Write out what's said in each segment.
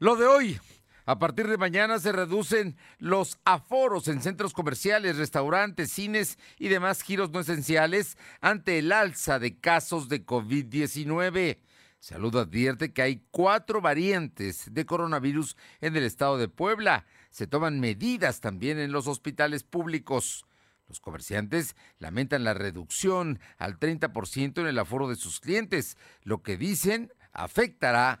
Lo de hoy. A partir de mañana se reducen los aforos en centros comerciales, restaurantes, cines y demás giros no esenciales ante el alza de casos de COVID-19. Salud advierte que hay cuatro variantes de coronavirus en el estado de Puebla. Se toman medidas también en los hospitales públicos. Los comerciantes lamentan la reducción al 30% en el aforo de sus clientes, lo que dicen afectará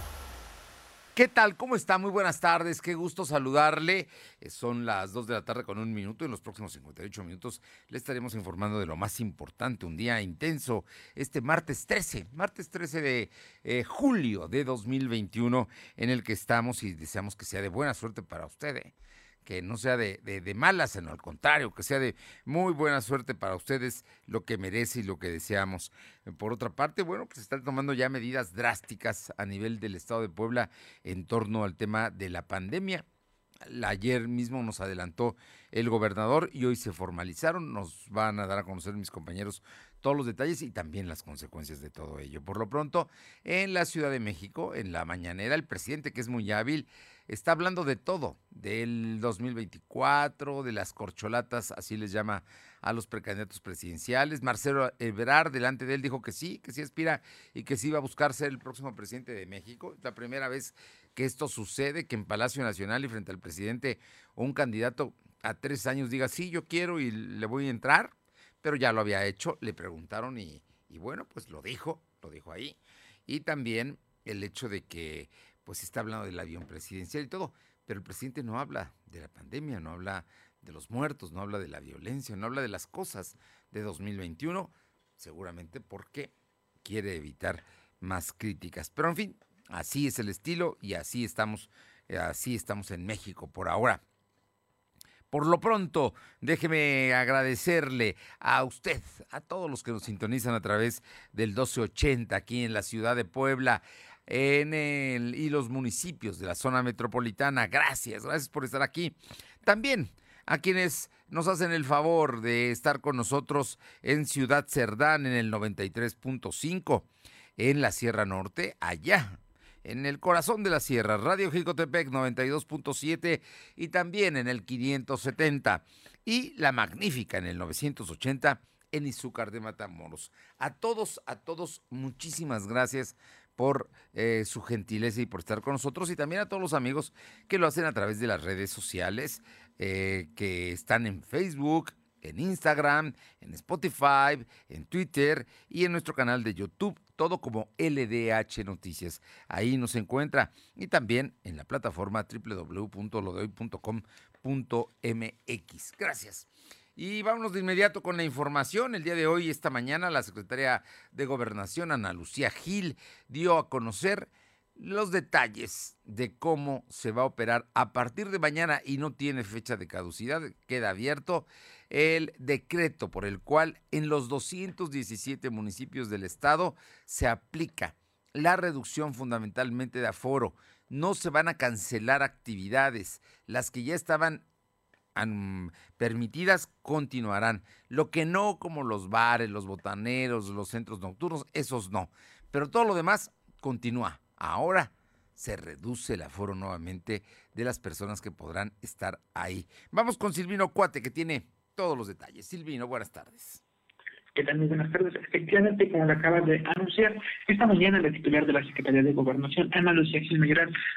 ¿Qué tal? ¿Cómo está? Muy buenas tardes. Qué gusto saludarle. Eh, son las 2 de la tarde con un minuto. En los próximos 58 minutos le estaremos informando de lo más importante. Un día intenso. Este martes 13, martes 13 de eh, julio de 2021, en el que estamos y deseamos que sea de buena suerte para usted. ¿eh? Que no sea de, de, malas, sino al contrario, que sea de muy buena suerte para ustedes lo que merece y lo que deseamos. Por otra parte, bueno, pues están tomando ya medidas drásticas a nivel del Estado de Puebla en torno al tema de la pandemia. Ayer mismo nos adelantó el gobernador y hoy se formalizaron. Nos van a dar a conocer mis compañeros todos los detalles y también las consecuencias de todo ello. Por lo pronto, en la Ciudad de México, en la mañanera, el presidente, que es muy hábil, está hablando de todo, del 2024, de las corcholatas, así les llama a los precandidatos presidenciales. Marcelo Ebrard, delante de él, dijo que sí, que sí aspira y que sí va a buscar ser el próximo presidente de México. Es la primera vez que esto sucede, que en Palacio Nacional y frente al presidente un candidato a tres años diga, sí, yo quiero y le voy a entrar, pero ya lo había hecho, le preguntaron y, y bueno, pues lo dijo, lo dijo ahí. Y también el hecho de que pues está hablando del avión presidencial y todo, pero el presidente no habla de la pandemia, no habla de los muertos, no habla de la violencia, no habla de las cosas de 2021, seguramente porque quiere evitar más críticas. Pero en fin, así es el estilo y así estamos, eh, así estamos en México por ahora. Por lo pronto, déjeme agradecerle a usted, a todos los que nos sintonizan a través del 1280 aquí en la ciudad de Puebla en el, y los municipios de la zona metropolitana. Gracias, gracias por estar aquí. También a quienes nos hacen el favor de estar con nosotros en Ciudad Cerdán en el 93.5, en la Sierra Norte, allá en el corazón de la sierra, Radio Jicotepec 92.7 y también en el 570 y La Magnífica en el 980 en Izúcar de Matamoros. A todos, a todos, muchísimas gracias por eh, su gentileza y por estar con nosotros y también a todos los amigos que lo hacen a través de las redes sociales, eh, que están en Facebook, en Instagram, en Spotify, en Twitter y en nuestro canal de YouTube, todo como LDH Noticias. Ahí nos encuentra y también en la plataforma www.lodehoy.com.mx. Gracias. Y vámonos de inmediato con la información. El día de hoy, esta mañana, la secretaria de Gobernación, Ana Lucía Gil, dio a conocer los detalles de cómo se va a operar a partir de mañana y no tiene fecha de caducidad, queda abierto el decreto por el cual en los 217 municipios del estado se aplica la reducción fundamentalmente de aforo. No se van a cancelar actividades. Las que ya estaban permitidas continuarán. Lo que no, como los bares, los botaneros, los centros nocturnos, esos no. Pero todo lo demás continúa. Ahora se reduce el aforo nuevamente de las personas que podrán estar ahí. Vamos con Silvino Cuate, que tiene todos los detalles. Silvino, buenas tardes. ¿Qué tal? Buenas tardes. Efectivamente, como lo acabas de anunciar, esta mañana la titular de la Secretaría de Gobernación, Ana Lucía Gil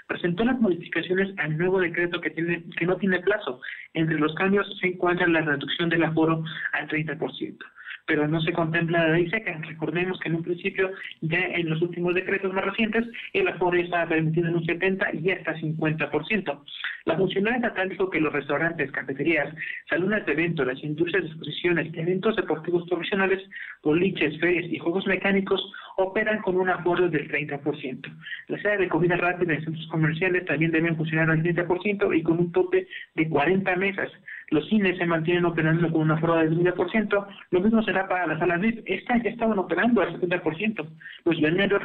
presentó las modificaciones al nuevo decreto que tiene que no tiene plazo. Entre los cambios se encuentra la reducción del aforo al 30%. Pero no se contempla la ley seca. Recordemos que en un principio, ya en los últimos decretos más recientes, el aforo estaba permitido en un 70 y hasta 50%. La funcionaria estatal dijo que los restaurantes, cafeterías, salones de eventos, las industrias de exposiciones, eventos deportivos profesionales, boliches, ferias y juegos mecánicos operan con un aforo del 30%. Las áreas de comida rápida en centros comerciales también deben funcionar al 30% y con un tope de 40 mesas. Los cines se mantienen operando con una aforo del 30%. Lo mismo será para las salas VIP. Estas ya estaban operando al 70%. Los balnearios,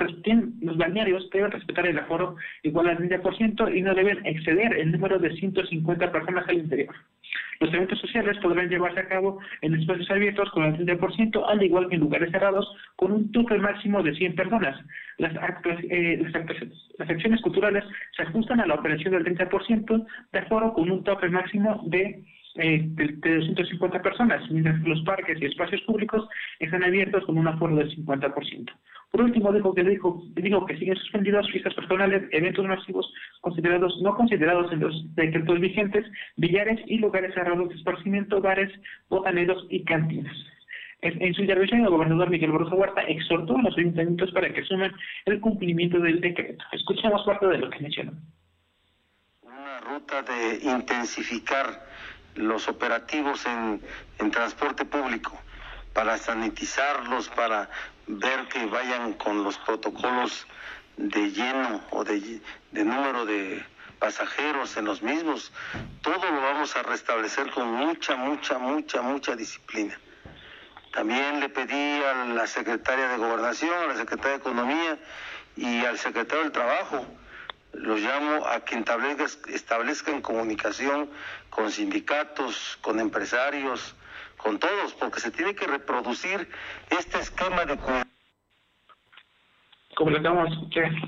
los balnearios deben respetar el aforo igual al 30% y no deben exceder el número de 150 personas al interior. Los eventos sociales podrán llevarse a cabo en espacios abiertos con el 30%, al igual que en lugares cerrados con un tope máximo de 100 personas. Las, eh, las, acciones culturales se ajustan a la operación del 30% de aforo con un tope máximo de eh, de, 250 personas, mientras que los parques y espacios públicos están abiertos con un aforo del 50%. Por último, dijo que, dijo, dijo que siguen suspendidos fiestas personales, eventos masivos considerados no considerados en los decretos vigentes, billares y lugares cerrados de esparcimiento, bares, botaneros y cantinas. En, su intervención, el gobernador Miguel Borja Huerta exhortó a los ayuntamientos para que sumen el cumplimiento del decreto. Escuchamos parte de lo que mencionó. Una ruta de intensificar los operativos en, transporte público para sanitizarlos, para ver que vayan con los protocolos de lleno o de, de, número de pasajeros en los mismos. Todo lo vamos a restablecer con mucha, mucha, mucha, mucha disciplina. También le pedí a la secretaria de Gobernación, a la secretaria de Economía y al secretario del Trabajo, los llamo a que establezcan comunicación con sindicatos, con empresarios, con todos, porque se tiene que reproducir este esquema de como lo acabamos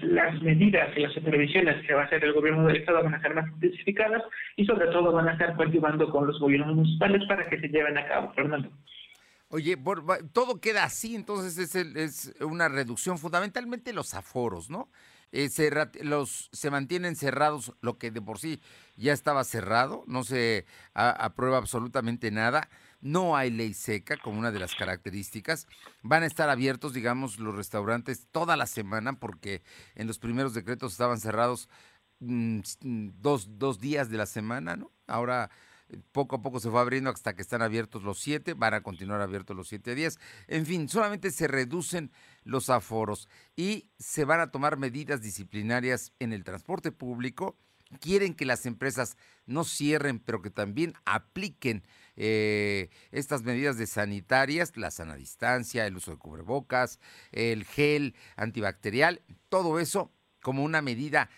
las medidas y las supervisiones que va a hacer el gobierno del Estado van a ser más especificadas y sobre todo van a estar cultivando con los gobiernos municipales para que se lleven a cabo, Fernando. Oye, todo queda así, entonces es, es una reducción, fundamentalmente los aforos, ¿no? Eh, se, los, se mantienen cerrados, lo que de por sí ya estaba cerrado, no se aprueba absolutamente nada, no hay ley seca como una de las características, van a estar abiertos, digamos, los restaurantes toda la semana porque en los primeros decretos estaban cerrados mm, dos, dos días de la semana, ¿no? Ahora poco a poco se fue abriendo hasta que están abiertos los siete, van a continuar abiertos los siete días. En fin, solamente se reducen los aforos y se van a tomar medidas disciplinarias en el transporte público. Quieren que las empresas no cierren, pero que también apliquen eh, estas medidas de sanitarias, la sana distancia, el uso de cubrebocas, el gel antibacterial, todo eso como una medida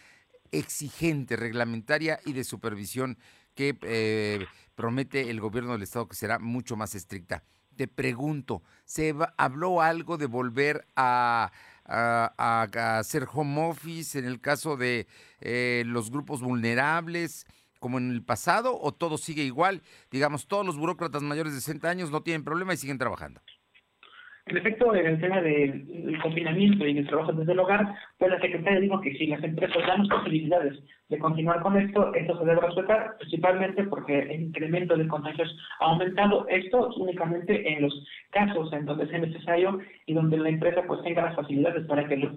exigente, reglamentaria y de supervisión que eh, promete el gobierno del estado que será mucho más estricta. Te pregunto, ¿se habló algo de volver a, hacer home office en el caso de eh, los grupos vulnerables? como en el pasado o todo sigue igual? Digamos, todos los burócratas mayores de 60 años no tienen problema y siguen trabajando. En efecto, en el tema del confinamiento y del trabajo desde el hogar, pues la secretaria dijo que si las empresas dan posibilidades de continuar con esto, esto se debe respetar, principalmente porque el incremento de contagios ha aumentado. Esto únicamente en los casos en donde sea necesario y donde la empresa pues tenga las facilidades para que los,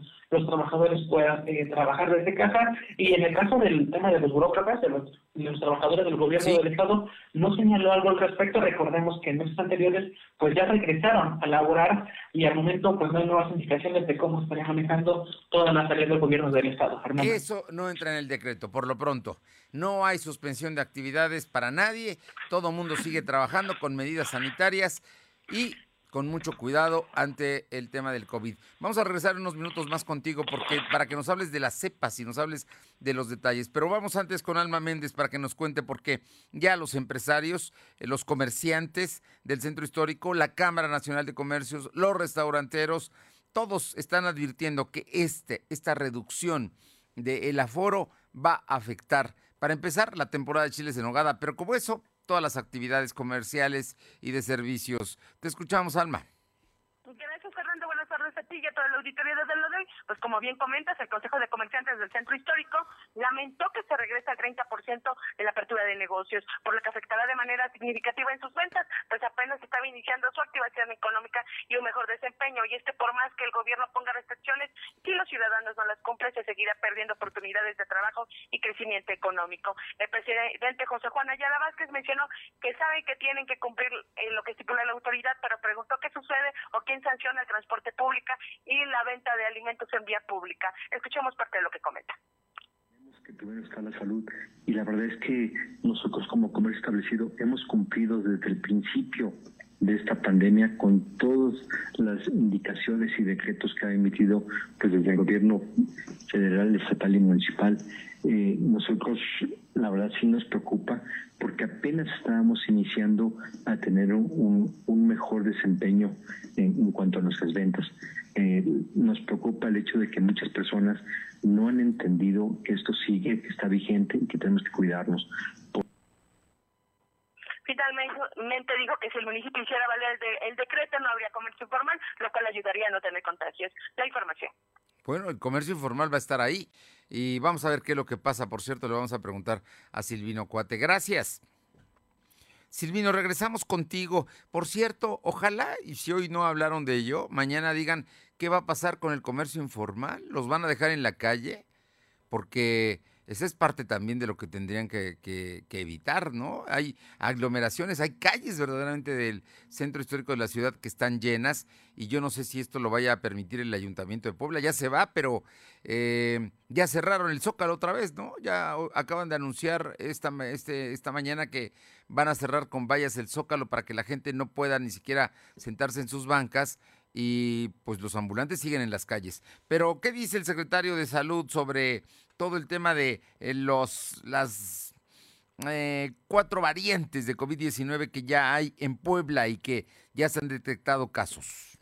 trabajadores puedan eh, trabajar desde casa. Y en el caso del tema de los burócratas, de los, trabajadores del gobierno del Estado, no señaló algo al respecto. Recordemos que en meses anteriores pues ya regresaron a laborar y al momento pues no hay nuevas indicaciones de cómo estaría manejando todas las áreas del gobierno del Estado. Eso no entra en el decreto, por lo pronto. No hay suspensión de actividades para nadie, todo mundo sigue trabajando con medidas sanitarias y con mucho cuidado ante el tema del COVID. Vamos a regresar unos minutos más contigo porque para que nos hables de las cepas y nos hables de los detalles. Pero vamos antes con Alma Méndez para que nos cuente por qué ya los empresarios, eh, los comerciantes del centro histórico, la Cámara Nacional de Comercios, los restauranteros, todos están advirtiendo que este, esta reducción del aforo va a afectar, para empezar, la temporada de chiles en nogada, pero como eso, todas las actividades comerciales y de servicios. Te escuchamos, Alma. Buenas tardes a ti y a todo el auditorio de lo de. Pues como bien comentas, el Consejo de Comerciantes del Centro Histórico lamentó que se regrese al 30% en la apertura de negocios, por lo que afectará de manera significativa en sus ventas, pues apenas estaba iniciando su activación económica y un mejor desempeño. Y este por más que el gobierno ponga restricciones, si los ciudadanos no las cumplen, se seguirá perdiendo oportunidades de trabajo y crecimiento económico. El presidente José Juan Ayala Vázquez mencionó que saben que tienen que cumplir eh, lo que estipula la autoridad, pero preguntó qué sucede o quién sanciona el transporte público y la venta de alimentos en vía pública. Escuchemos parte de lo que comenta que primero está la salud y la verdad es que nosotros como comercio establecido hemos cumplido desde el principio de esta pandemia con todas las indicaciones y decretos que ha emitido pues, desde el gobierno federal, estatal y municipal. Eh, nosotros, la verdad, sí nos preocupa porque apenas estábamos iniciando a tener un, un mejor desempeño en, cuanto a nuestras ventas. Eh, nos preocupa el hecho de que muchas personas no han entendido que esto sigue, que está vigente y que tenemos que cuidarnos. Finalmente dijo que si el municipio hiciera valer el, el decreto no habría comercio informal, lo cual ayudaría a no tener contagios. La información. Bueno, el comercio informal va a estar ahí y vamos a ver qué es lo que pasa. Por cierto, le vamos a preguntar a Silvino Cuate. Gracias. Silvino, regresamos contigo. Por cierto, ojalá, y si hoy no hablaron de ello, mañana digan qué va a pasar con el comercio informal. ¿Los van a dejar en la calle? Porque esa es parte también de lo que tendrían que, evitar, ¿no? Hay aglomeraciones, hay calles verdaderamente del centro histórico de la ciudad que están llenas y yo no sé si esto lo vaya a permitir el Ayuntamiento de Puebla. Ya se va, pero eh, ya cerraron el Zócalo otra vez, ¿no? Ya acaban de anunciar esta, este, esta mañana que van a cerrar con vallas el Zócalo para que la gente no pueda ni siquiera sentarse en sus bancas y pues los ambulantes siguen en las calles. Pero, ¿qué dice el secretario de Salud sobre todo el tema de eh, los las eh, cuatro variantes de COVID-19 que ya hay en Puebla y que ya se han detectado casos.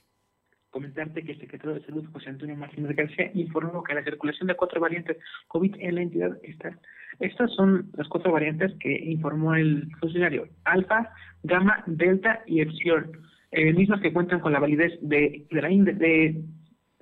Comentarte que el secretario de Salud, José Antonio Martínez García, informó que la circulación de cuatro variantes COVID en la entidad está. Estas son las cuatro variantes que informó el funcionario: Alfa, Gamma, Delta y Epsilon. Eh, mismas que cuentan con la validez de, de, la, de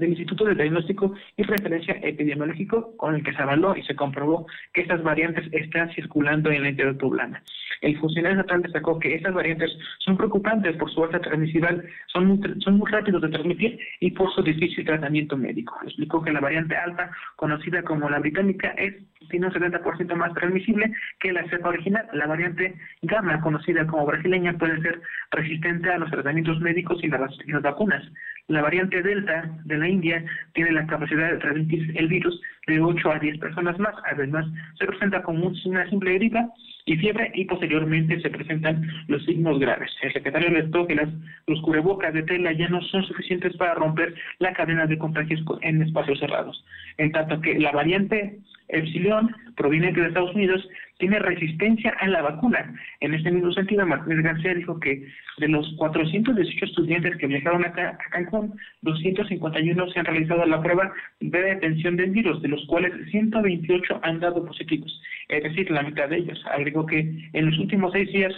del Instituto de Diagnóstico y Referencia Epidemiológico, con el que se avaló y se comprobó que estas variantes están circulando en la entidad poblana. El funcionario estatal destacó que estas variantes son preocupantes por su alta transmisibilidad, son muy, son muy rápidos de transmitir y por su difícil tratamiento médico. Explicó que la variante alta, conocida como la británica, es tiene un 70% más transmisible que la cepa original. La variante gamma, conocida como brasileña, puede ser resistente a los tratamientos médicos y las, y las vacunas. La variante Delta de la India tiene la capacidad de transmitir el virus de 8 a 10 personas más. Además, se presenta como una simple gripa y fiebre y posteriormente se presentan los signos graves. El secretario alertó que las, los cubrebocas de tela ya no son suficientes para romper la cadena de contagios en espacios cerrados. En tanto que la variante Epsilon, proveniente de Estados Unidos, tiene resistencia a la vacuna. En este mismo sentido, Martínez García dijo que de los 418 estudiantes que viajaron acá a Cancún, 251 se han realizado la prueba de detención del virus, de los cuales 128 han dado positivos, es decir, la mitad de ellos. Agregó que en los últimos seis días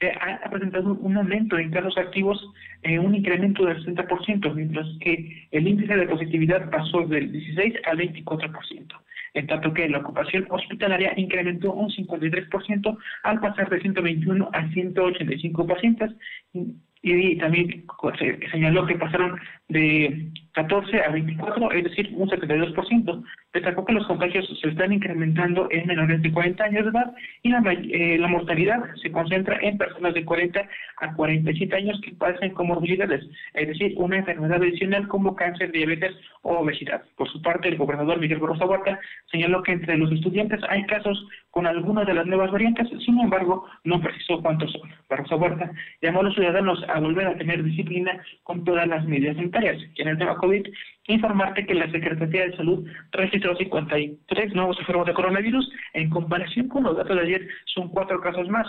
eh, ha presentado un aumento en casos activos, eh, un incremento del 60%, mientras que el índice de positividad pasó del 16 al 24% en tanto que la ocupación hospitalaria incrementó un 53% al pasar de 121 a 185 pacientes y, también señaló que pasaron de 14 a 24, es decir, un 72%. Destacó que los contagios se están incrementando en menores de 40 años de edad y la, eh, la mortalidad se concentra en personas de 40 a 47 años que padecen comorbilidades, es decir, una enfermedad adicional como cáncer, diabetes o obesidad. Por su parte, el gobernador Miguel Barroso Huerta señaló que entre los estudiantes hay casos con algunas de las nuevas variantes, sin embargo, no precisó cuántos son. Barroso Huerta llamó a los ciudadanos a volver a tener disciplina con todas las medidas sanitarias. Y en el tema COVID, informarte que la Secretaría de Salud registró 53 nuevos enfermos de coronavirus. En comparación con los datos de ayer, son cuatro casos más.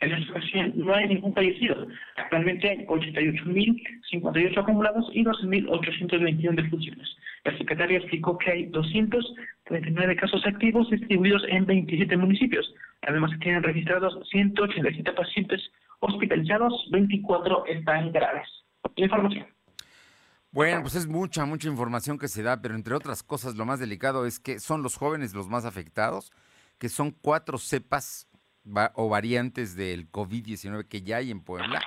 En esta ocasión no hay ningún fallecido. Actualmente hay 88.058 acumulados y 12.821 defunciones. El secretario explicó que hay 239 casos activos distribuidos en 27 municipios. Además, se tienen registrados 187 pacientes hospitalizados, 24 están graves. Información. Bueno, pues es mucha, mucha información que se da, pero entre otras cosas, lo más delicado es que son los jóvenes los más afectados, que son cuatro cepas o variantes del COVID-19 que ya hay en Puebla,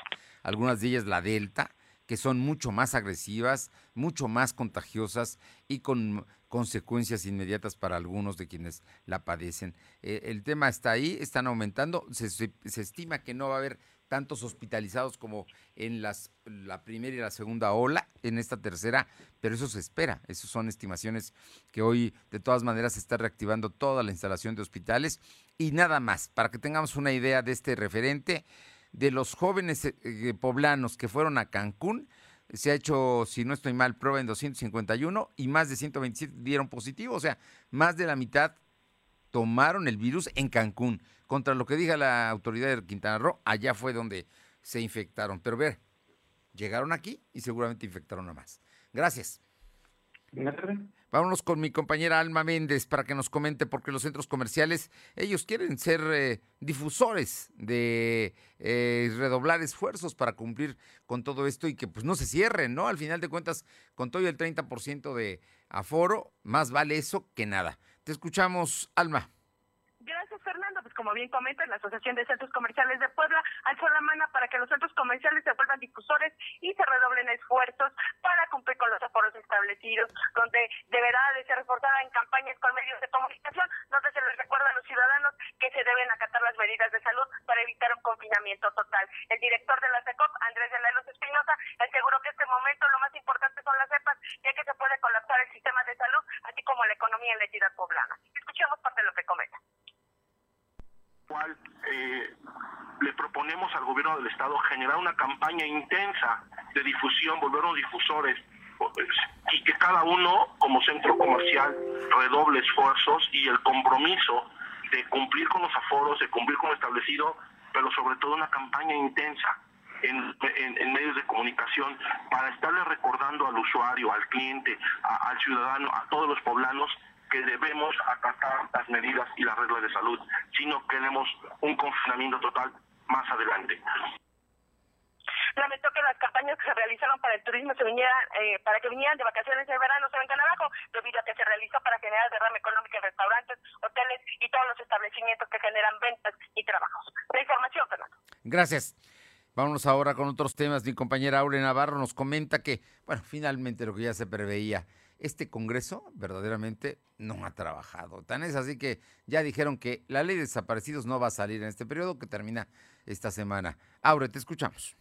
algunas de ellas la Delta, que son mucho más agresivas, mucho más contagiosas y con consecuencias inmediatas para algunos de quienes la padecen. Eh, el tema está ahí, están aumentando, se, estima que no va a haber tantos hospitalizados como en la primera y la segunda ola, en esta tercera, pero eso se espera. Esas son estimaciones que hoy de todas maneras se está reactivando toda la instalación de hospitales. Y nada más, para que tengamos una idea de este referente, de los jóvenes eh, eh, poblanos que fueron a Cancún, se ha hecho, si no estoy mal, prueba en 251 y más de 127 dieron positivo, o sea, más de la mitad tomaron el virus en Cancún. Contra lo que diga la autoridad de Quintana Roo, allá fue donde se infectaron. Pero ver, llegaron aquí y seguramente infectaron a más. Gracias. Vámonos con mi compañera Alma Méndez para que nos comente porque los centros comerciales, ellos quieren ser eh, difusores de eh, redoblar esfuerzos para cumplir con todo esto y que pues no se cierren, ¿no? Al final de cuentas, con todo el 30% de aforo, más vale eso que nada. Te escuchamos, Alma como bien comenta, la Asociación de Centros Comerciales de Puebla alzó la mano para que los centros comerciales se vuelvan difusores y se redoblen esfuerzos para cumplir con los aforos establecidos, donde deberá de ser reforzada en campañas con medios de comunicación, donde se les recuerda a los ciudadanos que se deben acatar las medidas de salud para evitar un confinamiento total. El director de la SECOP, Andrés de la Luz Espinosa, aseguró que este momento lo más importante son las cepas, ya que se puede colapsar el sistema de salud, así como la economía en la entidad poblana. Escuchemos parte de lo que comenta cual eh, le proponemos al gobierno del estado generar una campaña intensa de difusión, volvernos difusores y que cada uno como centro comercial redoble esfuerzos y el compromiso de cumplir con los aforos, de cumplir con lo establecido, pero sobre todo una campaña intensa en, medios de comunicación para estarle recordando al usuario, al cliente, al ciudadano, a todos los poblanos que debemos acatar las medidas y las reglas de salud, sino queremos un confinamiento total más adelante. Lamentó que las campañas que se realizaron para el turismo se vinieran, eh, para que vinieran de vacaciones de verano se vengan abajo, debido a que se realizó para generar derrame económico en restaurantes, hoteles y todos los establecimientos que generan ventas y trabajos. La información, Fernando. Gracias. Vámonos ahora con otros temas. Mi compañera Aure Navarro nos comenta que, bueno, finalmente lo que ya se preveía este Congreso verdaderamente no ha trabajado. Tan es así que ya dijeron que la ley de desaparecidos no va a salir en este periodo que termina esta semana. Aure, te escuchamos.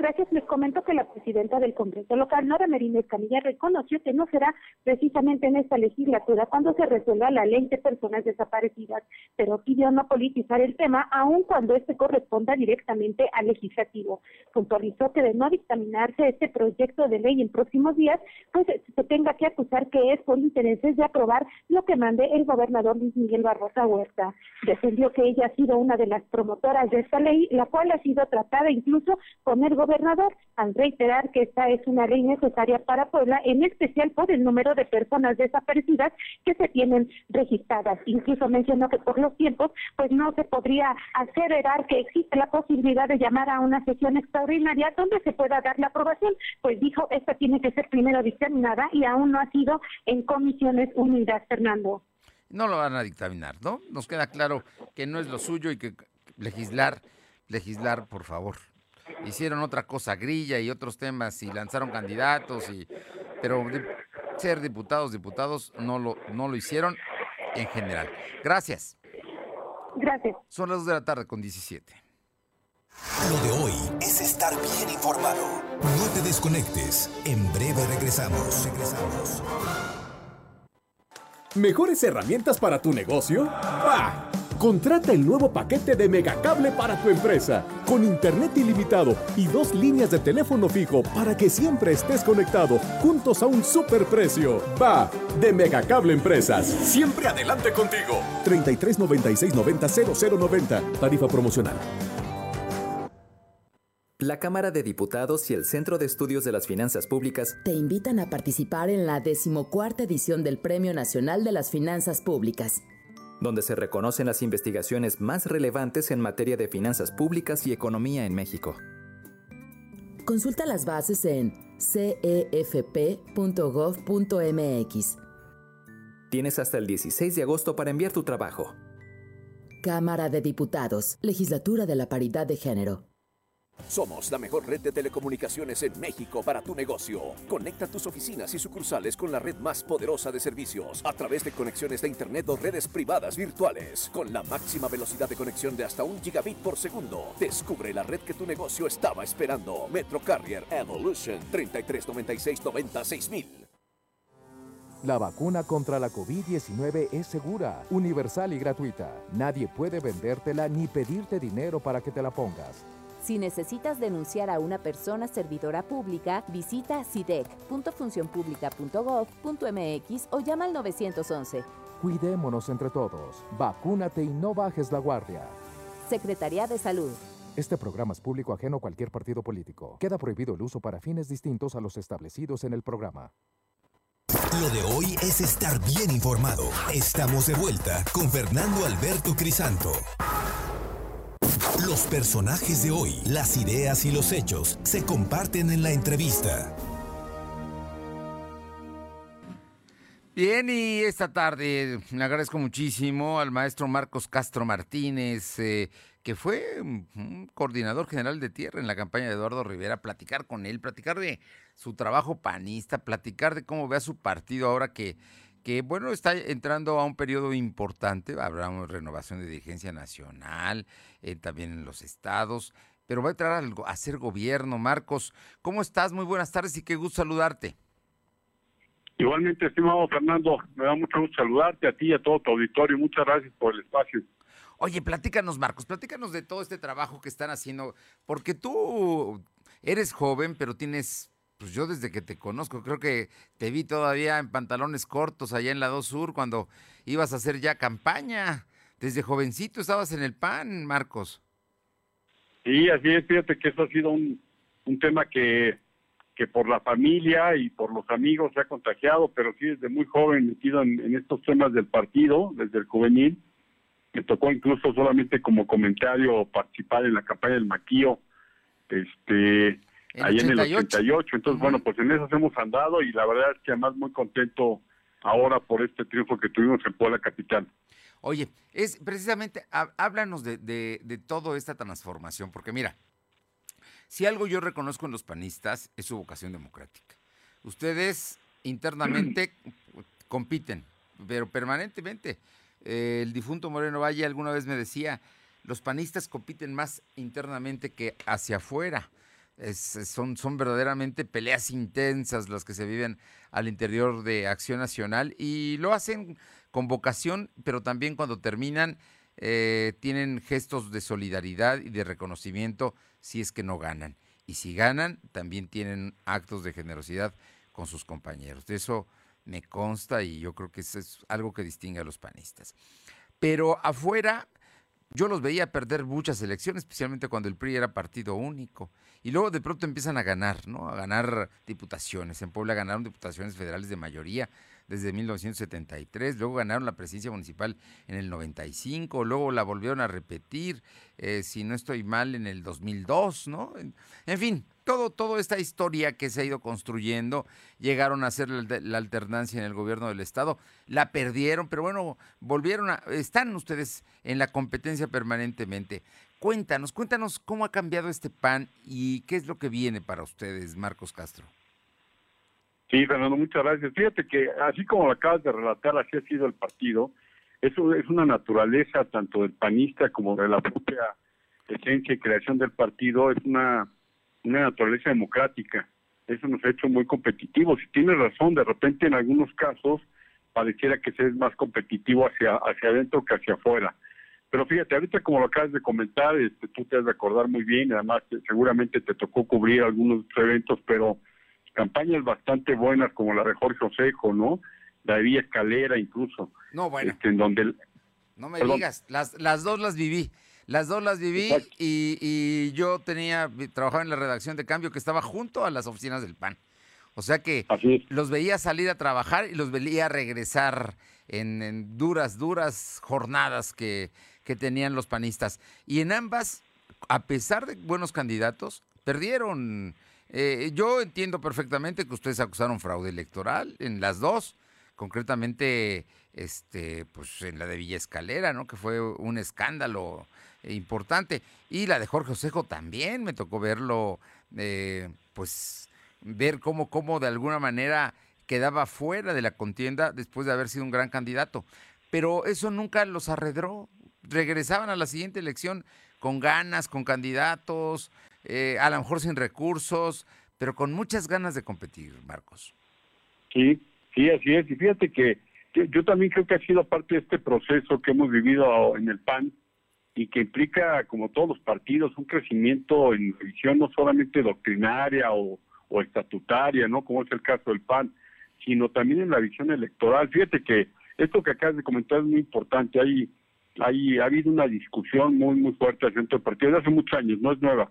Gracias. Les comento que la presidenta del Congreso local, Nora Merino Escamilla, reconoció que no será precisamente en esta legislatura cuando se resuelva la ley de personas desaparecidas, pero pidió no politizar el tema, aun cuando este corresponda directamente al legislativo. Puntualizó que de no dictaminarse este proyecto de ley en próximos días, pues se tenga que acusar que es por intereses de aprobar lo que mande el gobernador Luis Miguel Barrosa Huerta. Defendió que ella ha sido una de las promotoras de esta ley, la cual ha sido tratada incluso con el gobernador gobernador al reiterar que esta es una ley necesaria para Puebla, en especial por el número de personas desaparecidas que se tienen registradas. Incluso mencionó que por los tiempos, pues no se podría aseverar que existe la posibilidad de llamar a una sesión extraordinaria donde se pueda dar la aprobación, pues dijo, esta tiene que ser primero dictaminada y aún no ha sido en comisiones unidas, Fernando. No lo van a dictaminar, ¿no? Nos queda claro que no es lo suyo y que legislar, legislar, por favor hicieron otra cosa, grilla y otros temas y lanzaron candidatos y pero ser diputados, diputados no lo no lo hicieron en general. Gracias. Gracias. Son las 2 de la tarde con 17. Lo de hoy es estar bien informado. No te desconectes. En breve regresamos. Regresamos. ¿Mejores herramientas para tu negocio? ¡Bah! Contrata el nuevo paquete de Megacable para tu empresa, con internet ilimitado y dos líneas de teléfono fijo para que siempre estés conectado, juntos a un superprecio. Va, de Megacable Empresas. Siempre adelante contigo. 33 96 90 0090. Tarifa promocional. La Cámara de Diputados y el Centro de Estudios de las Finanzas Públicas te invitan a participar en la decimocuarta edición del Premio Nacional de las Finanzas Públicas donde se reconocen las investigaciones más relevantes en materia de finanzas públicas y economía en México. Consulta las bases en cefp.gov.mx. Tienes hasta el 16 de agosto para enviar tu trabajo. Cámara de Diputados, Legislatura de la Paridad de Género. Somos la mejor red de telecomunicaciones en México para tu negocio. Conecta tus oficinas y sucursales con la red más poderosa de servicios a través de conexiones de Internet o redes privadas virtuales con la máxima velocidad de conexión de hasta un gigabit por segundo. Descubre la red que tu negocio estaba esperando. Metro Carrier Evolution 3396 La vacuna contra la COVID-19 es segura, universal y gratuita. Nadie puede vendértela ni pedirte dinero para que te la pongas. Si necesitas denunciar a una persona servidora pública, visita sidec.funcionpublica.gov.mx o llama al 911. Cuidémonos entre todos. Vacúnate y no bajes la guardia. Secretaría de Salud. Este programa es público ajeno a cualquier partido político. Queda prohibido el uso para fines distintos a los establecidos en el programa. Lo de hoy es estar bien informado. Estamos de vuelta con Fernando Alberto Crisanto. Los personajes de hoy, las ideas y los hechos se comparten en la entrevista. Bien, y esta tarde le agradezco muchísimo al maestro Marcos Castro Martínez, eh, que fue mm, coordinador general de tierra en la campaña de Eduardo Rivera, platicar con él, platicar de su trabajo panista, platicar de cómo ve a su partido ahora que que bueno, está entrando a un periodo importante, habrá una renovación de dirigencia nacional, eh, también en los estados, pero va a entrar a, ser gobierno. Marcos, ¿cómo estás? Muy buenas tardes y qué gusto saludarte. Igualmente, estimado Fernando, me da mucho gusto saludarte a ti y a todo tu auditorio. Muchas gracias por el espacio. Oye, platícanos, Marcos, platícanos de todo este trabajo que están haciendo, porque tú eres joven, pero tienes pues yo desde que te conozco, creo que te vi todavía en pantalones cortos allá en la 2 Sur cuando ibas a hacer ya campaña. Desde jovencito estabas en el PAN, Marcos. Sí, así es, fíjate que eso ha sido un, tema que, que por la familia y por los amigos se ha contagiado, pero sí desde muy joven metido en, en estos temas del partido, desde el juvenil. Me tocó incluso solamente como comentario participar en la campaña del Maquío. Este, ahí en el 88. Entonces, bueno, pues en eso hemos andado y la verdad es que además muy contento ahora por este triunfo que tuvimos en Puebla Capital. Oye, es precisamente, háblanos de, de, de toda esta transformación, porque mira, si algo yo reconozco en los panistas es su vocación democrática. Ustedes internamente compiten, pero permanentemente. Eh, el difunto Moreno Valle alguna vez me decía, los panistas compiten más internamente que hacia afuera son, son verdaderamente peleas intensas las que se viven al interior de Acción Nacional y lo hacen con vocación, pero también cuando terminan eh, tienen gestos de solidaridad y de reconocimiento si es que no ganan. Y si ganan, también tienen actos de generosidad con sus compañeros. De eso me consta y yo creo que eso es algo que distingue a los panistas. Pero afuera yo los veía perder muchas elecciones, especialmente cuando el PRI era partido único. Y luego de pronto empiezan a ganar, ¿no? A ganar diputaciones. En Puebla ganaron diputaciones federales de mayoría desde 1973, luego ganaron la presidencia municipal en el 95, luego la volvieron a repetir, eh, si no estoy mal, en el 2002, ¿no? En, fin, todo, toda esta historia que se ha ido construyendo, llegaron a hacer la, alternancia en el gobierno del Estado, la perdieron, pero bueno, volvieron a, están ustedes en la competencia permanentemente. Cuéntanos, cuéntanos cómo ha cambiado este PAN y qué es lo que viene para ustedes, Marcos Castro. Sí, Fernando, muchas gracias. Fíjate que así como lo acabas de relatar, así ha sido el partido. Eso es una naturaleza tanto del panista como de la propia esencia y creación del partido. Es una, una naturaleza democrática. Eso nos ha hecho muy competitivos. Y tienes razón, de repente en algunos casos pareciera que se es más competitivo hacia, hacia adentro que hacia afuera. Pero fíjate, ahorita como lo acabas de comentar, este, tú te has de acordar muy bien, además seguramente te tocó cubrir algunos eventos, pero campañas bastante buenas como la de Jorge Osejo, ¿no? La de Vía Escalera incluso. No, bueno. Este, en donde no me digas, las, las dos las viví. Las dos las viví y, y, yo tenía, trabajaba en la redacción de cambio que estaba junto a las oficinas del PAN. O sea que los veía salir a trabajar y los veía regresar en, en duras, duras jornadas que, que tenían los panistas. Y en ambas, a pesar de buenos candidatos, perdieron Eh, yo entiendo perfectamente que ustedes acusaron fraude electoral en las dos, concretamente este, pues en la de Villa Escalera, ¿no? Que fue un escándalo importante. Y la de Jorge Osejo también, me tocó verlo, eh, pues ver cómo, cómo de alguna manera quedaba fuera de la contienda después de haber sido un gran candidato. Pero eso nunca los arredró. Regresaban a la siguiente elección con ganas, con candidatos, eh, a lo mejor sin recursos, pero con muchas ganas de competir, Marcos. Sí, sí, así es. Y fíjate que, yo también creo que ha sido parte de este proceso que hemos vivido en el PAN y que implica, como todos los partidos, un crecimiento en visión no solamente doctrinaria o, estatutaria, ¿no? Como es el caso del PAN, sino también en la visión electoral. Fíjate que esto que acabas de comentar es muy importante. Hay, hay, ha habido una discusión muy, muy fuerte dentro del partido desde hace muchos años, no es nueva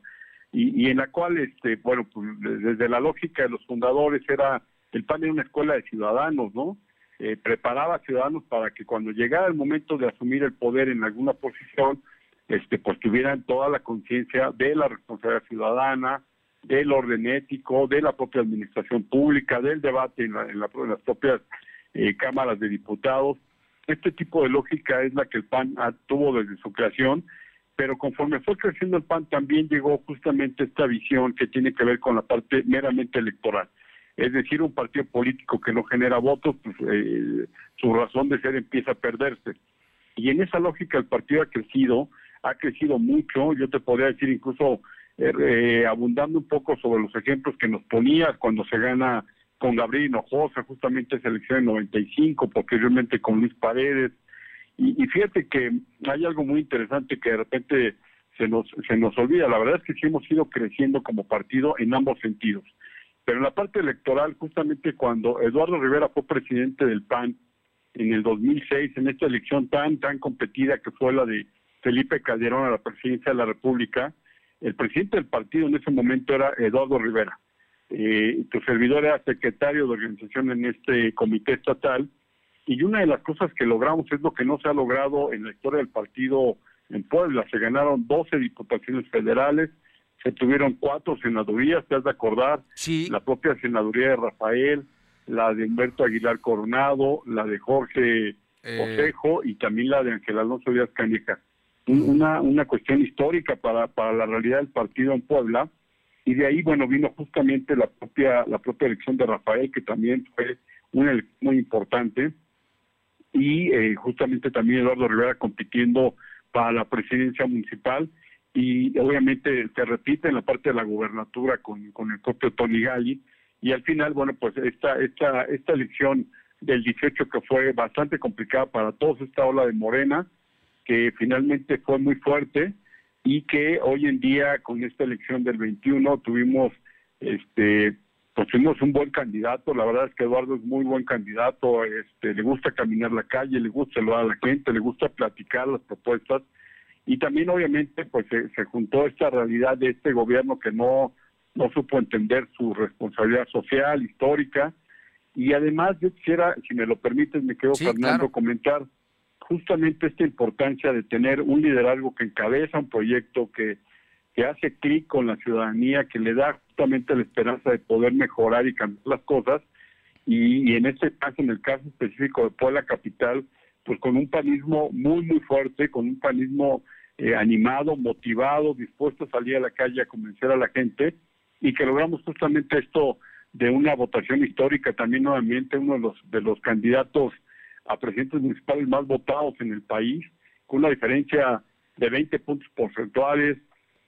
y, y en la cual, este, bueno, pues desde la lógica de los fundadores era, el PAN era una escuela de ciudadanos, ¿no? Eh, preparaba a ciudadanos para que cuando llegara el momento de asumir el poder en alguna posición, este, pues tuvieran toda la conciencia de la responsabilidad ciudadana, del orden ético, de la propia administración pública, del debate en, la, en, las propias eh, cámaras de diputados. Este tipo de lógica es la que el PAN tuvo desde su creación pero conforme fue creciendo el PAN también llegó justamente esta visión que tiene que ver con la parte meramente electoral. Es decir, un partido político que no genera votos, pues, eh, su razón de ser empieza a perderse. Y en esa lógica el partido ha crecido, ha crecido mucho, yo te podría decir incluso eh, eh, abundando un poco sobre los ejemplos que nos ponías cuando se gana con Gabriel Hinojosa, justamente esa elección en 95, posteriormente con Luis Paredes, y, fíjate que hay algo muy interesante que de repente se nos, se nos olvida. La verdad es que sí hemos ido creciendo como partido en ambos sentidos. Pero en la parte electoral, justamente cuando Eduardo Rivera fue presidente del PAN en el 2006, en esta elección tan, tan competida que fue la de Felipe Calderón a la presidencia de la República, el presidente del partido en ese momento era Eduardo Rivera. Eh, tu servidor era secretario de organización en este comité estatal y una de las cosas que logramos es lo que no se ha logrado en la historia del partido en Puebla. Se ganaron 12 diputaciones federales, se tuvieron cuatro senadurías, te has de acordar, sí. la propia senaduría de Rafael, la de Humberto Aguilar Coronado, la de Jorge eh... Osejo y también la de Ángel Alonso Díaz Cañeca. Una, una cuestión histórica para, para la realidad del partido en Puebla y de ahí bueno vino justamente la propia la propia elección de Rafael que también fue una elección muy importante y eh, justamente también Eduardo Rivera compitiendo para la presidencia municipal y obviamente se repite en la parte de la gubernatura con, con el propio Tony Galli y al final, bueno, pues esta, esta, esta elección del 18 que fue bastante complicada para todos, esta ola de Morena, que finalmente fue muy fuerte y que hoy en día con esta elección del 21 tuvimos este pues un buen candidato, la verdad es que Eduardo es muy buen candidato, este, le gusta caminar la calle, le gusta saludar a la gente, le gusta platicar las propuestas y también obviamente pues se, juntó esta realidad de este gobierno que no, no supo entender su responsabilidad social, histórica y además yo quisiera, si me lo permites, me quedo Fernando comentar justamente esta importancia de tener un liderazgo que encabeza un proyecto que que hace clic con la ciudadanía, que le da justamente la esperanza de poder mejorar y cambiar las cosas. Y, en este caso, en el caso específico de Puebla Capital, pues con un panismo muy, muy fuerte, con un panismo eh, animado, motivado, dispuesto a salir a la calle a convencer a la gente y que logramos justamente esto de una votación histórica, también nuevamente uno de los, de los candidatos a presidentes municipales más votados en el país, con una diferencia de 20 puntos porcentuales,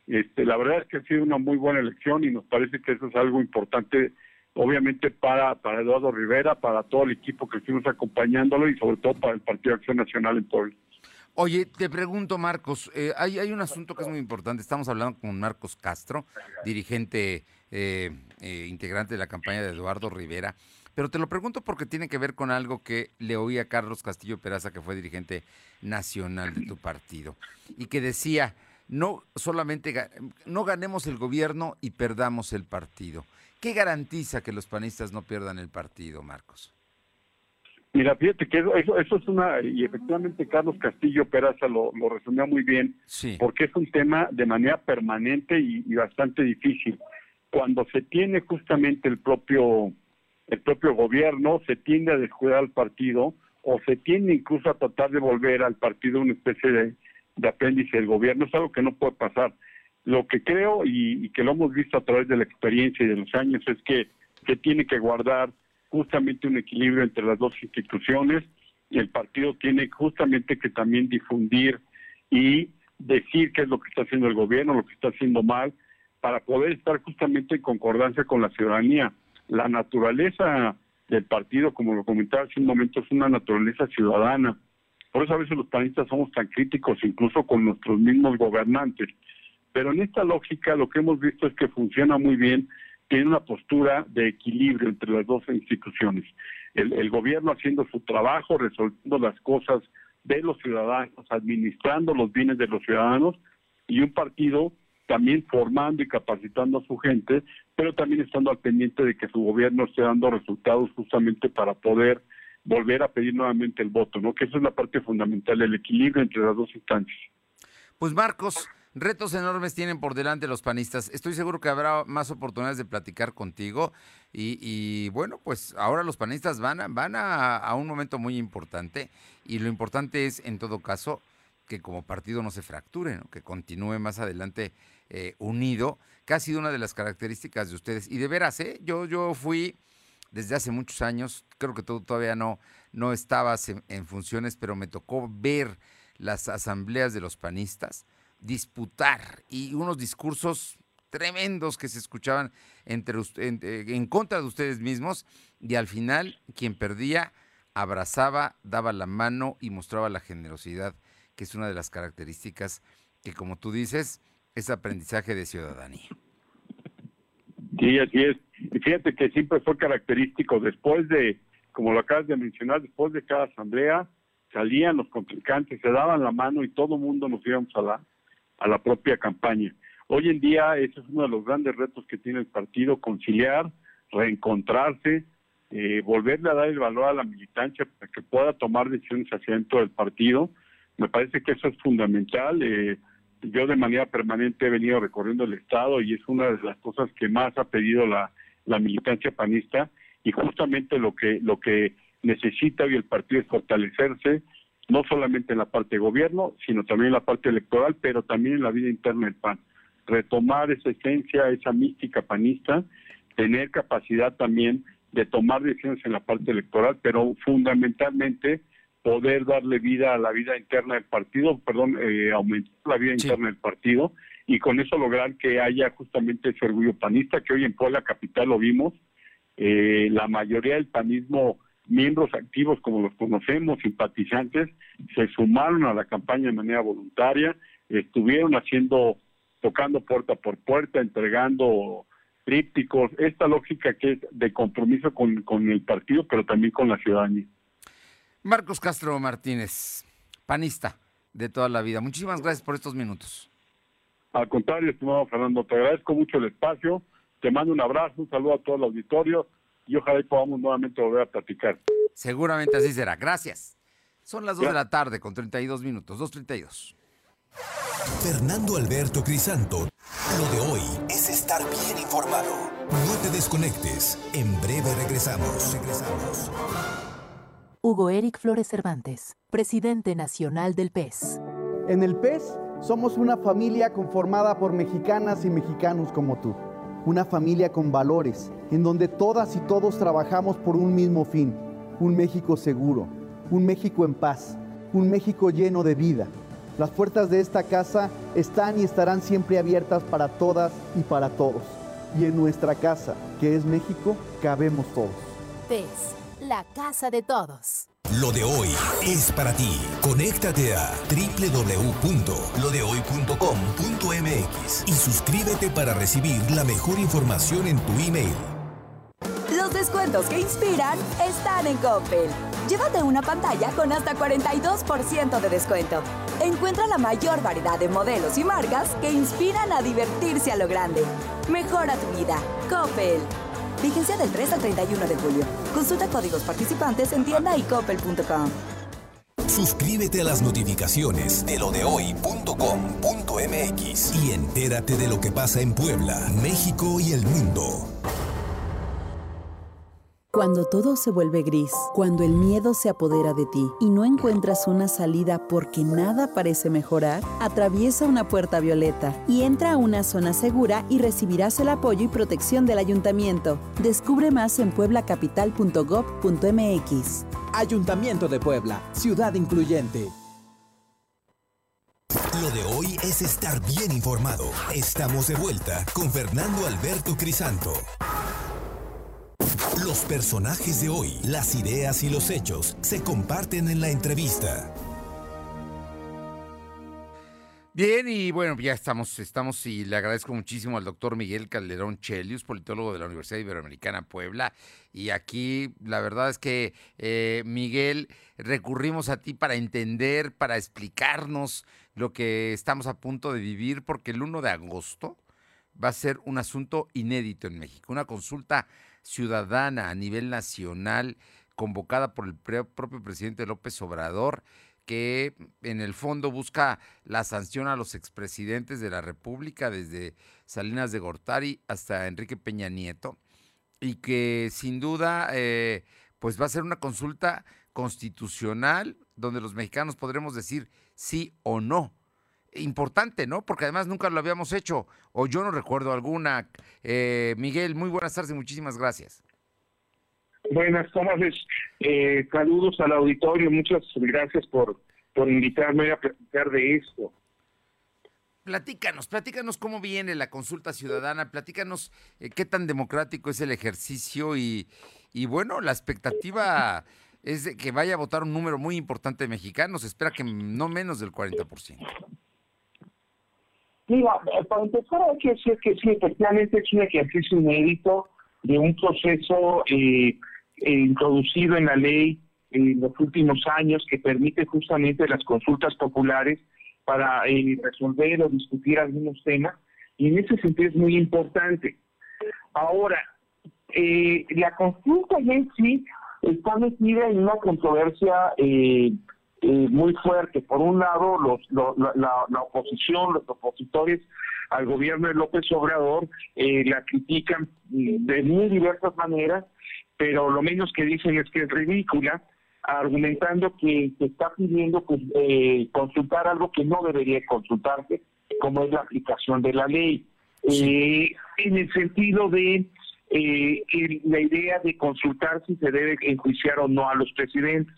este, la verdad es que ha sido una muy buena elección y nos parece que eso es algo importante, obviamente para, para Eduardo Rivera, para todo el equipo que estuvimos acompañándolo y sobre todo para el Partido Acción Nacional en Puebla. Oye, te pregunto, Marcos, eh, hay, un asunto que es muy importante. Estamos hablando con Marcos Castro, dirigente eh, eh, integrante de la campaña de Eduardo Rivera. Pero te lo pregunto porque tiene que ver con algo que le oí a Carlos Castillo Peraza, que fue dirigente nacional de tu partido, y que decía, no solamente no ganemos el gobierno y perdamos el partido. ¿Qué garantiza que los panistas no pierdan el partido, Marcos? Mira, fíjate que eso, eso, es una, y efectivamente Carlos Castillo Peraza lo, lo resumió muy bien, sí. porque es un tema de manera permanente y, bastante difícil. cuando se tiene justamente el propio el propio gobierno se tiende a descuidar al partido o se tiende incluso a tratar de volver al partido una especie de, de apéndice del gobierno. Es algo que no puede pasar. Lo que creo y, y, que lo hemos visto a través de la experiencia y de los años es que se tiene que guardar justamente un equilibrio entre las dos instituciones y el partido tiene justamente que también difundir y decir qué es lo que está haciendo el gobierno, lo que está haciendo mal, para poder estar justamente en concordancia con la ciudadanía. La naturaleza del partido, como lo comentaba hace un momento, es una naturaleza ciudadana. Por eso a veces los panistas somos tan críticos, incluso con nuestros mismos gobernantes. Pero en esta lógica lo que hemos visto es que funciona muy bien, tiene una postura de equilibrio entre las dos instituciones. El, el gobierno haciendo su trabajo, resolviendo las cosas de los ciudadanos, administrando los bienes de los ciudadanos, y un partido también formando y capacitando a su gente, pero también estando al pendiente de que su gobierno esté dando resultados justamente para poder volver a pedir nuevamente el voto, ¿no? Que esa es la parte fundamental, el equilibrio entre las dos instancias. Pues Marcos, retos enormes tienen por delante los panistas. Estoy seguro que habrá más oportunidades de platicar contigo y, y bueno, pues ahora los panistas van, a, van a, a un momento muy importante y lo importante es, en todo caso, que como partido no se fracture, ¿no? que continúe más adelante eh, unido, que ha sido una de las características de ustedes. Y de veras, ¿eh? yo, yo fui desde hace muchos años, creo que todavía no, no estabas en funciones, pero me tocó ver las asambleas de los panistas disputar y unos discursos tremendos que se escuchaban entre en, en, contra de ustedes mismos y al final quien perdía abrazaba, daba la mano y mostraba la generosidad, que es una de las características que como tú dices, es aprendizaje de ciudadanía. Sí, así es. Y fíjate que siempre fue característico, después de, como lo acabas de mencionar, después de cada asamblea, salían los contrincantes, se daban la mano y todo el mundo nos íbamos a la, a la propia campaña. Hoy en día ese es uno de los grandes retos que tiene el partido, conciliar, reencontrarse, eh, volverle a dar el valor a la militancia para que pueda tomar decisiones hacia dentro del partido. Me parece que eso es fundamental. Eh, yo de manera permanente he venido recorriendo el Estado y es una de las cosas que más ha pedido la, la militancia panista y justamente lo que, lo que necesita hoy el partido es fortalecerse, no solamente en la parte de gobierno, sino también en la parte electoral, pero también en la vida interna del PAN. Retomar esa esencia, esa mística panista, tener capacidad también de tomar decisiones en la parte electoral, pero fundamentalmente poder darle vida a la vida interna del partido, perdón, eh, aumentar la vida sí. interna del partido y con eso lograr que haya justamente ese orgullo panista, que hoy en Puebla Capital lo vimos, eh, la mayoría del panismo, miembros activos como los conocemos, simpatizantes, se sumaron a la campaña de manera voluntaria, estuvieron haciendo, tocando puerta por puerta, entregando trípticos, esta lógica que es de compromiso con, con el partido, pero también con la ciudadanía. Marcos Castro Martínez, panista de toda la vida. Muchísimas gracias por estos minutos. Al contrario, estimado Fernando, te agradezco mucho el espacio, te mando un abrazo, un saludo a todo el auditorio y ojalá podamos nuevamente volver a platicar. Seguramente así será. Gracias. Son las 2 de la tarde con 32 minutos, 2.32. Fernando Alberto Crisanto, lo de hoy es estar bien informado. No te desconectes, en breve regresamos. Regresamos. Hugo Eric Flores Cervantes, presidente nacional del PES. En el PES somos una familia conformada por mexicanas y mexicanos como tú. Una familia con valores, en donde todas y todos trabajamos por un mismo fin. Un México seguro, un México en paz, un México lleno de vida. Las puertas de esta casa están y estarán siempre abiertas para todas y para todos. Y en nuestra casa, que es México, cabemos todos. PES, la casa de todos. Lo de hoy es para ti. Conéctate a www.lodehoy.com.mx y suscríbete para recibir la mejor información en tu email. Los descuentos que inspiran están en Coppel. Llévate una pantalla con hasta 42% de descuento. Encuentra la mayor variedad de modelos y marcas que inspiran a divertirse a lo grande. Mejora tu vida. Coppel. Vigencia del 3 al 31 de julio. Consulta códigos participantes en tienda y coppel.com. Suscríbete a las notificaciones de lo de hoy.com.mx y entérate de lo que pasa en Puebla, México y el mundo. Cuando todo se vuelve gris, cuando el miedo se apodera de ti y no encuentras una salida porque nada parece mejorar, atraviesa una puerta violeta y entra a una zona segura y recibirás el apoyo y protección del ayuntamiento. Descubre más en pueblacapital.gov.mx. Ayuntamiento de Puebla, ciudad incluyente. Lo de hoy es estar bien informado. Estamos de vuelta con Fernando Alberto Crisanto. Los personajes de hoy, las ideas y los hechos se comparten en la entrevista. Bien, y bueno, ya estamos, estamos y le agradezco muchísimo al doctor Miguel Calderón Chelius, politólogo de la Universidad Iberoamericana Puebla. Y aquí la verdad es que, eh, Miguel, recurrimos a ti para entender, para explicarnos lo que estamos a punto de vivir, porque el 1 de agosto va a ser un asunto inédito en México, una consulta ciudadana a nivel nacional convocada por el propio presidente López Obrador que en el fondo busca la sanción a los expresidentes de la República, desde Salinas de Gortari hasta Enrique Peña Nieto, y que sin duda eh, pues va a ser una consulta constitucional donde los mexicanos podremos decir sí o no. Importante, ¿no? Porque además nunca lo habíamos hecho, o yo no recuerdo alguna. Eh, Miguel, muy buenas tardes y muchísimas gracias. Buenas tardes, eh, saludos al auditorio, muchas gracias por, por invitarme a platicar de esto. Platícanos, platícanos cómo viene la consulta ciudadana, platícanos eh, qué tan democrático es el ejercicio y, y bueno, la expectativa es de que vaya a votar un número muy importante de mexicanos, espera que no menos del 40%. Mira, para empezar hay que decir que sí, efectivamente es un ejercicio inédito de un proceso eh, eh, introducido en la ley en los últimos años que permite justamente las consultas populares para eh, resolver o discutir algunos temas y en ese sentido es muy importante. Ahora, eh, la consulta en sí está metida en una controversia muy fuerte. Por un lado, los, la, oposición, los opositores al gobierno de López Obrador la critican de muy diversas maneras pero lo menos que dicen es que es ridícula, argumentando que se está pidiendo pues, eh, consultar algo que no debería consultarse, como es la aplicación de la ley. Eh, en el sentido de eh, la idea de consultar si se debe enjuiciar o no a los presidentes.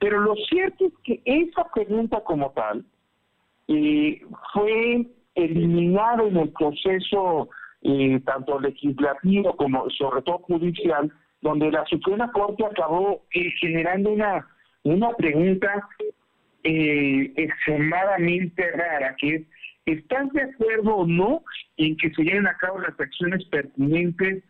Pero lo cierto es que esa pregunta como tal fue eliminada en el proceso tanto legislativo como sobre todo judicial donde la Suprema Corte acabó eh, generando una, una pregunta eh, extremadamente rara, que es, ¿estás de acuerdo o no en que se lleven a cabo las acciones pertinentes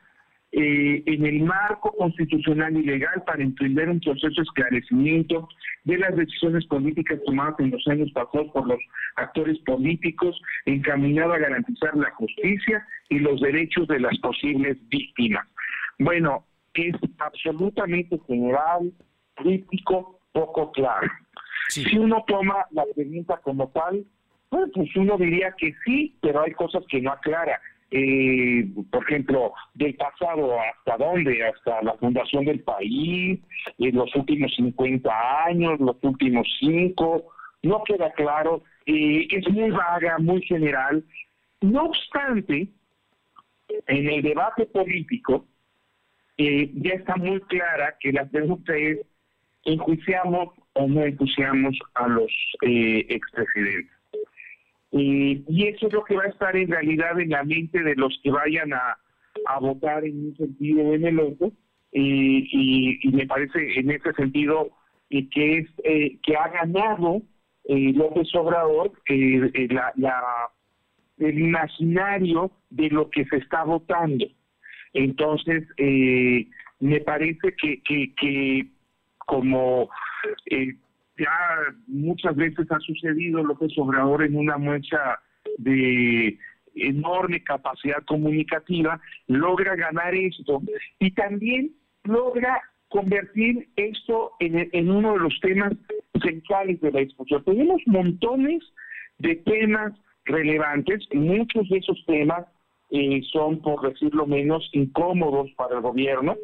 eh, en el marco constitucional y legal para entender un proceso de esclarecimiento de las decisiones políticas tomadas en los años pasados por los actores políticos encaminado a garantizar la justicia y los derechos de las posibles víctimas. Bueno, es absolutamente general, crítico, poco claro. Si uno toma la pregunta como tal, pues uno diría que sí, pero hay cosas que no aclara. Eh, por ejemplo, del pasado hasta dónde, hasta la fundación del país, en los últimos 50 años, los últimos 5, no queda claro, eh, es muy vaga, muy general. No obstante, en el debate político, eh, ya está muy clara que la pregunta es, ¿enjuiciamos o no enjuiciamos a los eh, y eso es lo que va a estar en realidad en la mente de los que vayan a, votar en un sentido o en el otro. y, me parece en ese sentido que es eh, que ha ganado López Obrador la, la, el imaginario de lo que se está votando. Entonces, eh, me parece que, que, como eh, ya muchas veces ha sucedido López Obrador en una muestra de enorme capacidad comunicativa, logra ganar esto y también logra convertir esto en, uno de los temas centrales de la discusión. Tenemos montones de temas relevantes, muchos de esos temas eh, son, por decirlo menos, incómodos para el gobierno,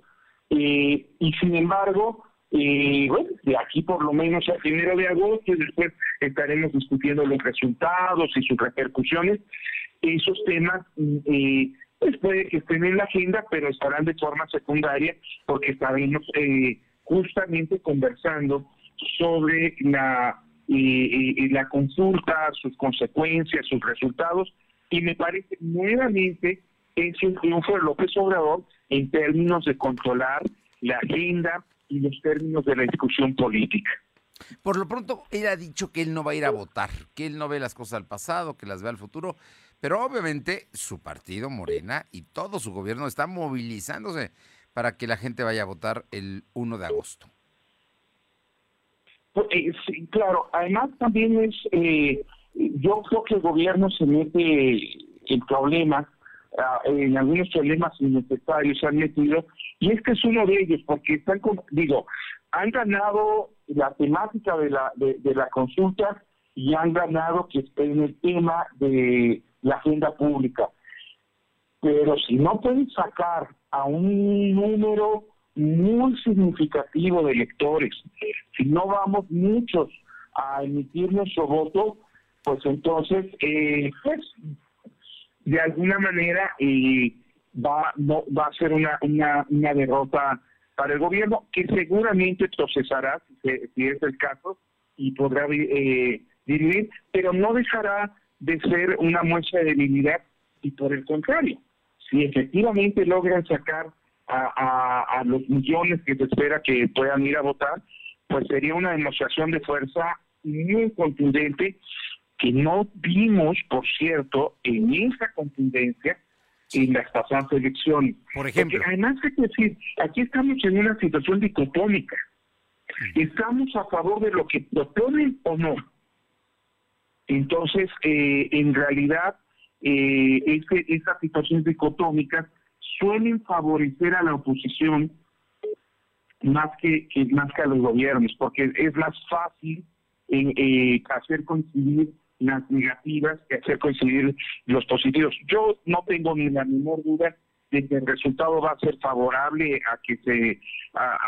eh, y sin embargo, eh, bueno, de aquí por lo menos a primero de agosto y después estaremos discutiendo los resultados y sus repercusiones. Esos temas eh, pues puede que estén en la agenda, pero estarán de forma secundaria porque estaremos eh, justamente conversando sobre la, la consulta, sus consecuencias, sus resultados, y me parece nuevamente es un triunfo de López Obrador en términos de controlar la agenda y los términos de la discusión política. Por lo pronto, él ha dicho que él no va a ir a votar, que él no ve las cosas al pasado, que las ve al futuro, pero obviamente su partido, Morena, y todo su gobierno está movilizándose para que la gente vaya a votar el 1 de agosto. Pues, eh, sí, claro, además también es, eh, yo creo que el gobierno se mete en problemas, ah, en algunos problemas innecesarios se han metido, y este es uno de ellos, porque están, digo, han ganado la temática de la, de, de la consulta y han ganado que en el tema de la agenda pública. Pero si no pueden sacar a un número muy significativo de electores, si no vamos muchos a emitir nuestro voto, pues entonces, eh, pues, de alguna manera eh, va, no, va a ser una, una, una derrota para el gobierno que seguramente procesará, si, si es el caso, y podrá eh, pero no dejará de ser una muestra de debilidad y por el contrario, si efectivamente logran sacar a, los millones que se espera que puedan ir a votar, pues sería una demostración de fuerza muy contundente que no vimos, por cierto, en esa contundencia en las pasadas elecciones. Por ejemplo. además hay que decir, aquí estamos en una situación dicotómica. Estamos a favor de lo que proponen o no. Entonces, eh, en realidad, eh, este, estas situaciones dicotómicas suelen favorecer a la oposición más que, más que a los gobiernos, porque es más fácil eh, hacer coincidir las negativas que hacer coincidir los positivos. Yo no tengo ni la menor duda de que el resultado va a ser favorable a que se a,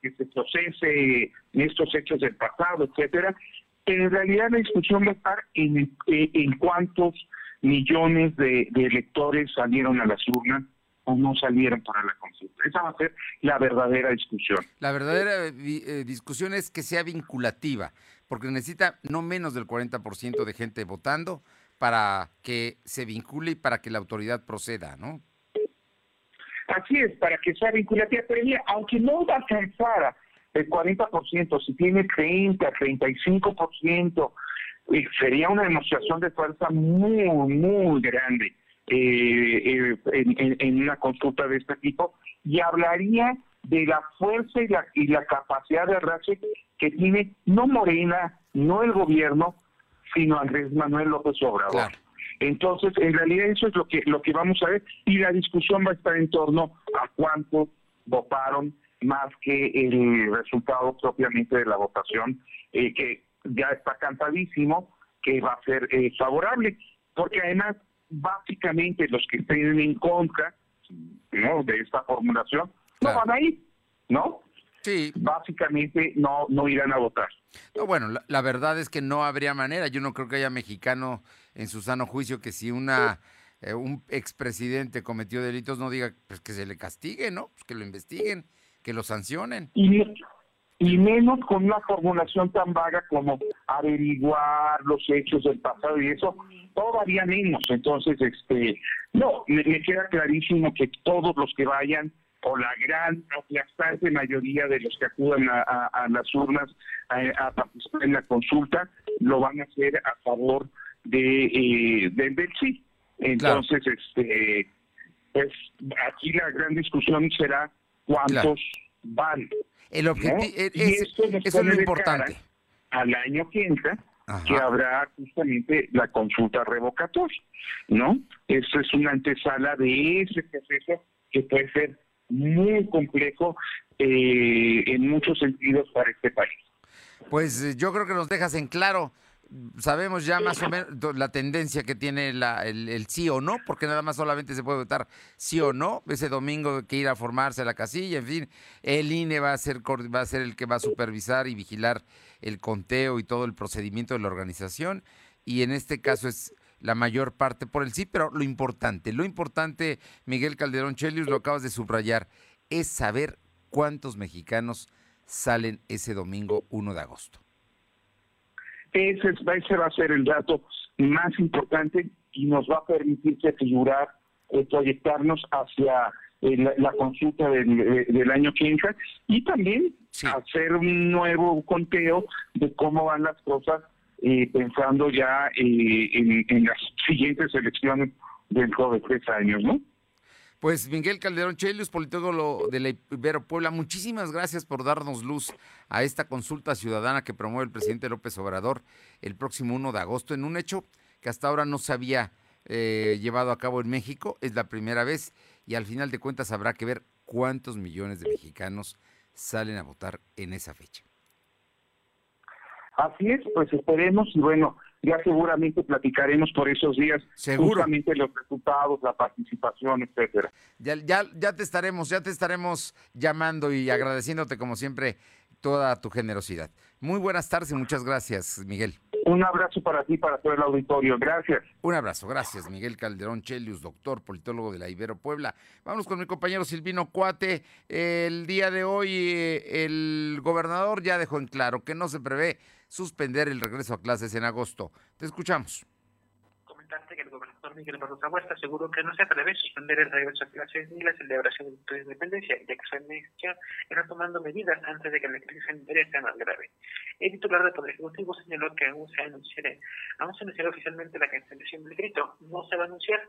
que se procese estos hechos del pasado, etcétera, en realidad la discusión va a estar en, en cuántos millones de, electores salieron a las urnas o no salieron para la consulta. Esa va a ser la verdadera discusión. La verdadera eh, eh, discusión es que sea vinculativa, porque necesita no menos del 40% de gente votando para que se vincule y para que la autoridad proceda, ¿no? Así es, para que sea vinculativa, pero aunque no va el 40%, si tiene 30, 35%, eh, sería una demostración de fuerza muy, muy grande eh, eh, en, una consulta de este tipo y hablaría de la fuerza y la, y la capacidad de arrastre que tiene no Morena, no el gobierno, sino Andrés Manuel López Obrador. Entonces, en realidad eso es lo que lo que vamos a ver y la discusión va a estar en torno a cuántos votaron más que el resultado propiamente de la votación, eh, que ya está cantadísimo que va a ser eh, favorable, porque además básicamente los que estén en contra ¿no? de esta formulación no van a ir, ¿no? Sí. Básicamente no, no irán a votar. No, bueno, la, verdad es que no habría manera. Yo no creo que haya mexicano en su sano juicio que si una eh, un expresidente cometió delitos no diga pues que se le castigue, ¿no? Pues que lo investiguen que lo sancionen. Y, y menos con una formulación tan vaga como averiguar los hechos del pasado y eso, todavía menos. Entonces, este, no, me, queda clarísimo que todos los que vayan o la gran aplastante mayoría de los que acudan a, las urnas a, participar en la consulta lo van a hacer a favor de eh, del sí. Entonces, este, pues aquí la gran discusión será cuántos van. El objetivo es, eso es lo importante. Al año que entra, que habrá justamente la consulta revocatoria, ¿no? Eso es una antesala de ese proceso que puede ser muy complejo eh, en muchos sentidos para este país. Pues eh, yo creo que nos dejas en claro. Sabemos ya más o menos la tendencia que tiene la, el, el, sí o no, porque nada más solamente se puede votar sí o no. Ese domingo que ir a formarse la casilla, en fin, el INE va a ser va a ser el que va a supervisar y vigilar el conteo y todo el procedimiento de la organización. Y en este caso es la mayor parte por el sí, pero lo importante, lo importante, Miguel Calderón Chelius, lo acabas de subrayar, es saber cuántos mexicanos salen ese domingo 1 de agosto. Ese, ese va a ser el dato más importante y nos va a permitir configurar, eh, proyectarnos hacia eh, la, consulta del, del, año 15 y también hacer un nuevo conteo de cómo van las cosas eh, pensando ya eh, en, en, las siguientes elecciones dentro de tres años, ¿no? Pues Miguel Calderón Chelius, politólogo de la Ibero Puebla, muchísimas gracias por darnos luz a esta consulta ciudadana que promueve el presidente López Obrador el próximo 1 de agosto en un hecho que hasta ahora no se había eh, llevado a cabo en México, es la primera vez y al final de cuentas habrá que ver cuántos millones de mexicanos salen a votar en esa fecha. Así es, pues esperemos y bueno, ya seguramente platicaremos por esos días Seguro. justamente los resultados, la participación, etcétera. Ya, ya, ya te estaremos, ya te estaremos llamando y agradeciéndote como siempre toda tu generosidad. Muy buenas tardes y muchas gracias, Miguel. Un abrazo para ti, para todo el auditorio. Gracias. Un abrazo, gracias, Miguel Calderón Chelius, doctor, politólogo de la Ibero Puebla. Vamos con mi compañero Silvino Cuate. El día de hoy eh, el gobernador ya dejó en claro que no se prevé suspender el regreso a clases en agosto. Te escuchamos que el gobernador Miguel Barroso Huerta aseguró que no se prevé suspender el regreso a clases ni la celebración de la independencia, ya que su administración está tomando medidas antes de que la crisis sanitaria sea más grave. El titular del Poder Ejecutivo señaló que aún se anunciará, aún se anunciará oficialmente la cancelación del grito, no se va a anunciar,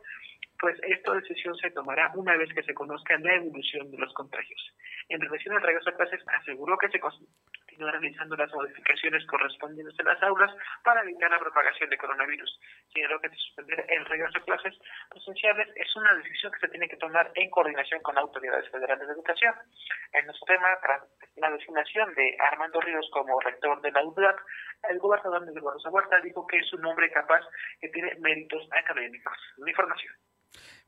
pues esta decisión se tomará una vez que se conozca la evolución de los contagios. En relación al regreso a clases, aseguró que se continúa realizando las modificaciones correspondientes en las aulas para evitar la propagación de coronavirus. Señaló que suspender el regreso a clases presenciales es una decisión que se tiene que tomar en coordinación con autoridades federales de educación. En nuestro tema, tras la designación de Armando Ríos como rector de la UDAP, el gobernador de Barroso Huerta dijo que es un hombre capaz que tiene méritos académicos. La información.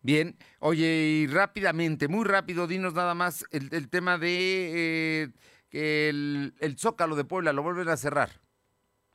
Bien, oye, y rápidamente, muy rápido, dinos nada más el, el tema de eh, el, el Zócalo de Puebla lo vuelven a cerrar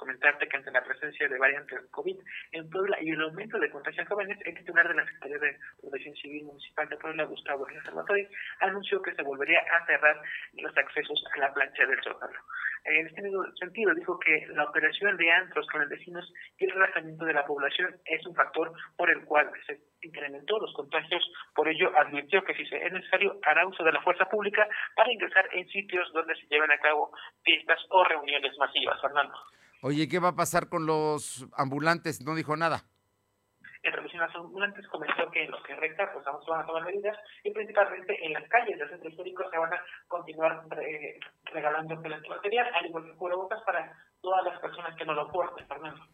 comentarte que ante la presencia de variantes COVID en Puebla y el aumento de contagios jóvenes, el titular de la Secretaría de Protección Civil Municipal de Puebla, Gustavo Salvatore, anunció que se volvería a cerrar los accesos a la plancha del Zócalo. En este sentido, dijo que la operación de antros con vecinos y el relajamiento de la población es un factor por el cual se incrementó los contagios. Por ello, advirtió que si es necesario, hará uso de la fuerza pública para ingresar en sitios donde se lleven a cabo fiestas o reuniones masivas. Fernando. Oye, ¿qué va a pasar con los ambulantes? No dijo nada. En relación a los ambulantes, comentó que en lo que resta, pues vamos a tomar medidas y principalmente en las calles del centro histórico se van a continuar eh, regalando el material, al igual que cubrebocas para todas las personas que no lo porten, Fernando.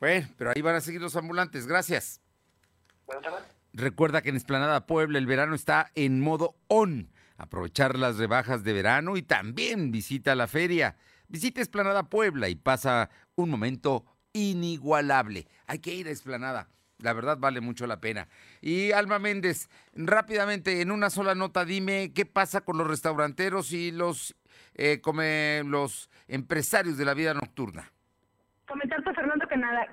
Bueno, pero ahí van a seguir los ambulantes. Gracias. Recuerda que en Esplanada Puebla el verano está en modo on. Aprovechar las rebajas de verano y también visita la feria. Visita Esplanada Puebla y pasa un momento inigualable. Hay que ir a Esplanada. La verdad vale mucho la pena. Y Alma Méndez, rápidamente, en una sola nota, dime qué pasa con los restauranteros y los, eh, come, los empresarios de la vida nocturna. Que nada,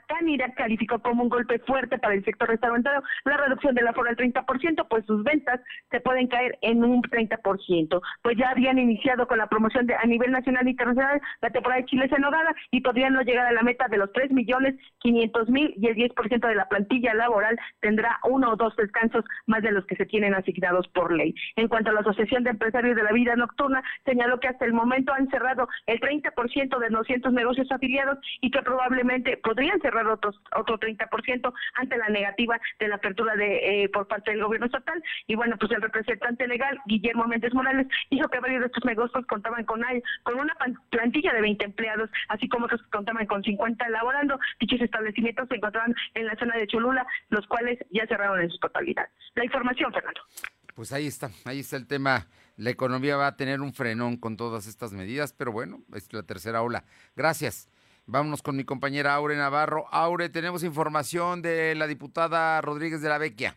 calificó como un golpe fuerte para el sector restaurantero la reducción de la aforo al 30%, pues sus ventas se pueden caer en un 30%. Pues ya habían iniciado con la promoción de a nivel nacional e internacional la temporada de chiles en nogada y podrían no llegar a la meta de los 3 millones 500 mil y el 10% de la plantilla laboral tendrá uno o dos descansos más de los que se tienen asignados por ley. En cuanto a la Asociación de Empresarios de la Vida Nocturna, señaló que hasta el momento han cerrado el 30% de 200 negocios afiliados y que probablemente podrían cerrar otros otro 30% ante la negativa de la apertura de eh, por parte del gobierno estatal. Y bueno pues el representante legal Guillermo Méndez Morales dijo que varios de estos negocios contaban con con una plantilla de 20 empleados así como otros que contaban con 50 elaborando dichos establecimientos se encontraban en la zona de Cholula los cuales ya cerraron en su totalidad. La información Fernando. Pues ahí está ahí está el tema. La economía va a tener un frenón con todas estas medidas, pero bueno, es la tercera ola. Gracias. Vámonos con mi compañera Aure Navarro. Aure, tenemos información de la diputada Rodríguez de la Vecchia.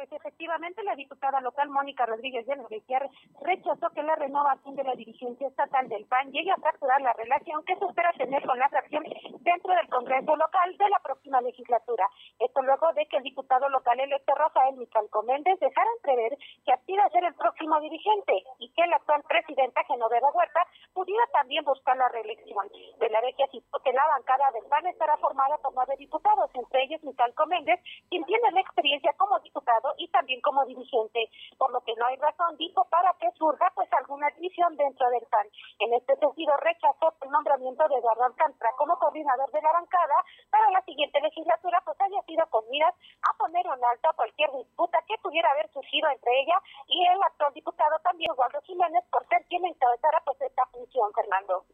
Pues efectivamente la diputada local Mónica Rodríguez de Novequiar rechazó que la renovación de la dirigencia estatal del PAN llegue a fracturar la relación que se espera tener con la fracción dentro del Congreso local de la próxima legislatura. Esto luego de que el diputado local electo Rafael Micalco Méndez dejara entrever que aspira a ser el próximo dirigente y que la actual presidenta Genoveva Huerta pudiera también buscar la reelección. De la vez que la bancada del PAN estará formada por nueve diputados, entre ellos Micalco Méndez, quien tiene la experiencia como diputado y también como dirigente, por lo que no hay razón, dijo, para que surja pues alguna división dentro del PAN. En este sentido, rechazó el nombramiento de Eduardo Alcántara como coordinador de la bancada para la siguiente legislatura, pues haya sido con miras a poner un alto a cualquier disputa que pudiera haber surgido entre ella y el actual diputado también, Eduardo Jiménez, por ser quien encabezara pues esta función, Fernando.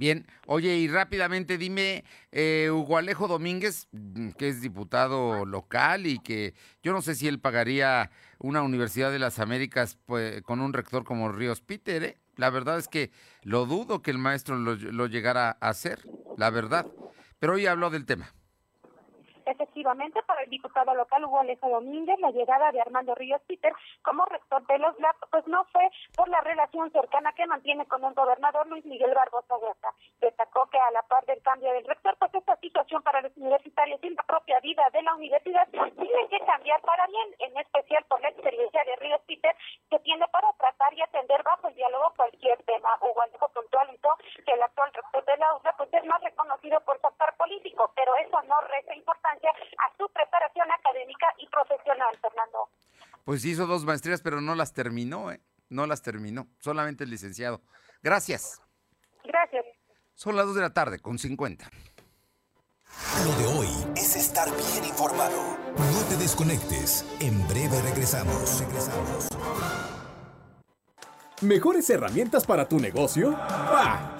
Bien, oye, y rápidamente dime, eh, Hugo Alejo Domínguez, mm, que es diputado local y que yo no sé si él pagaría una Universidad de las Américas pues, con un rector como Ríos Peter, ¿eh? La verdad es que lo dudo que el maestro lo, lo llegara a hacer, la verdad. Pero hoy habló del tema. Para el diputado local Hugo Alejo Domínguez, la llegada de Armando Ríos Peter como rector de los LAP, pues no fue por la relación cercana que mantiene con el gobernador Luis Miguel Barbosa Huerta. Destacó que a la par del cambio del rector, pues esta situación para los universitarios y la propia vida de la universidad tiene que cambiar para bien, en especial por la experiencia de Ríos Peter, que tiene para tratar y atender bajo el diálogo cualquier tema. Hugo Alejo puntualizó que el actual rector de la UNA pues es más reconocido por su actor político, pero eso no resta importancia a su preparación académica y profesional, Fernando. Pues hizo dos maestrías, pero no las terminó, ¿eh? No las terminó, solamente el licenciado. Gracias. Gracias. Son las dos de la tarde, con 50. Lo de hoy es estar bien informado. No te desconectes. En breve regresamos. Regresamos. ¿Mejores herramientas para tu negocio? ¡Bah!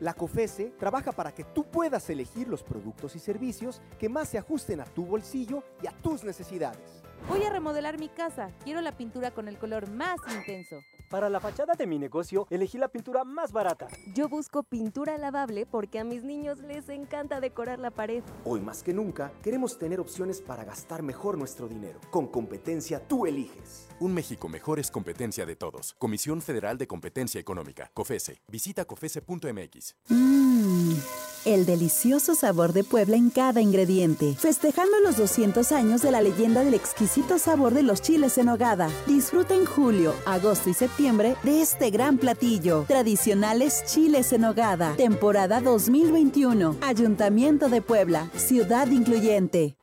La COFESE trabaja para que tú puedas elegir los productos y servicios que más se ajusten a tu bolsillo y a tus necesidades. Voy a remodelar mi casa. Quiero la pintura con el color más intenso. Para la fachada de mi negocio, elegí la pintura más barata. Yo busco pintura lavable porque a mis niños les encanta decorar la pared. Hoy más que nunca, queremos tener opciones para gastar mejor nuestro dinero. Con competencia tú eliges. Un México mejor es competencia de todos. Comisión Federal de Competencia Económica, COFESE. Visita COFESE.mx. Mmm, el delicioso sabor de Puebla en cada ingrediente. Festejando los 200 años de la leyenda del exquisito sabor de los chiles en hogada. Disfruta en julio, agosto y septiembre de este gran platillo. Tradicionales chiles en hogada. Temporada 2021. Ayuntamiento de Puebla. Ciudad incluyente.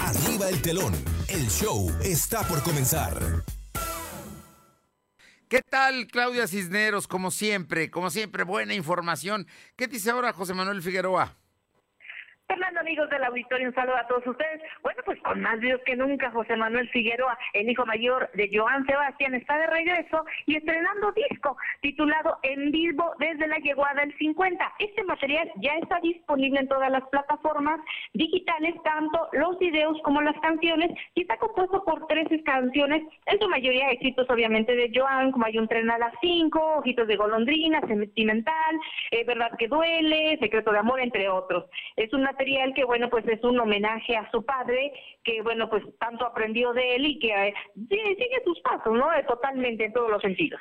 Arriba el telón. El show está por comenzar. ¿Qué tal, Claudia Cisneros? Como siempre, como siempre, buena información. ¿Qué dice ahora José Manuel Figueroa? Fernando, amigos del auditorio, un saludo a todos ustedes. Bueno, pues con más videos que nunca, José Manuel Figueroa, el hijo mayor de Joan Sebastián, está de regreso y estrenando disco titulado En vivo desde la llegada del 50. Este material ya está disponible en todas las plataformas digitales, tanto los videos como las canciones, y está compuesto por 13 canciones, en su mayoría éxitos obviamente de Joan, como hay un tren a las 5, Ojitos de golondrina, Sentimental, eh, Verdad que duele, Secreto de amor, entre otros. Es un que, bueno, pues es un homenaje a su padre, que, bueno, pues tanto aprendió de él y que eh, sigue, sus pasos, ¿no? Eh, totalmente en todos los sentidos.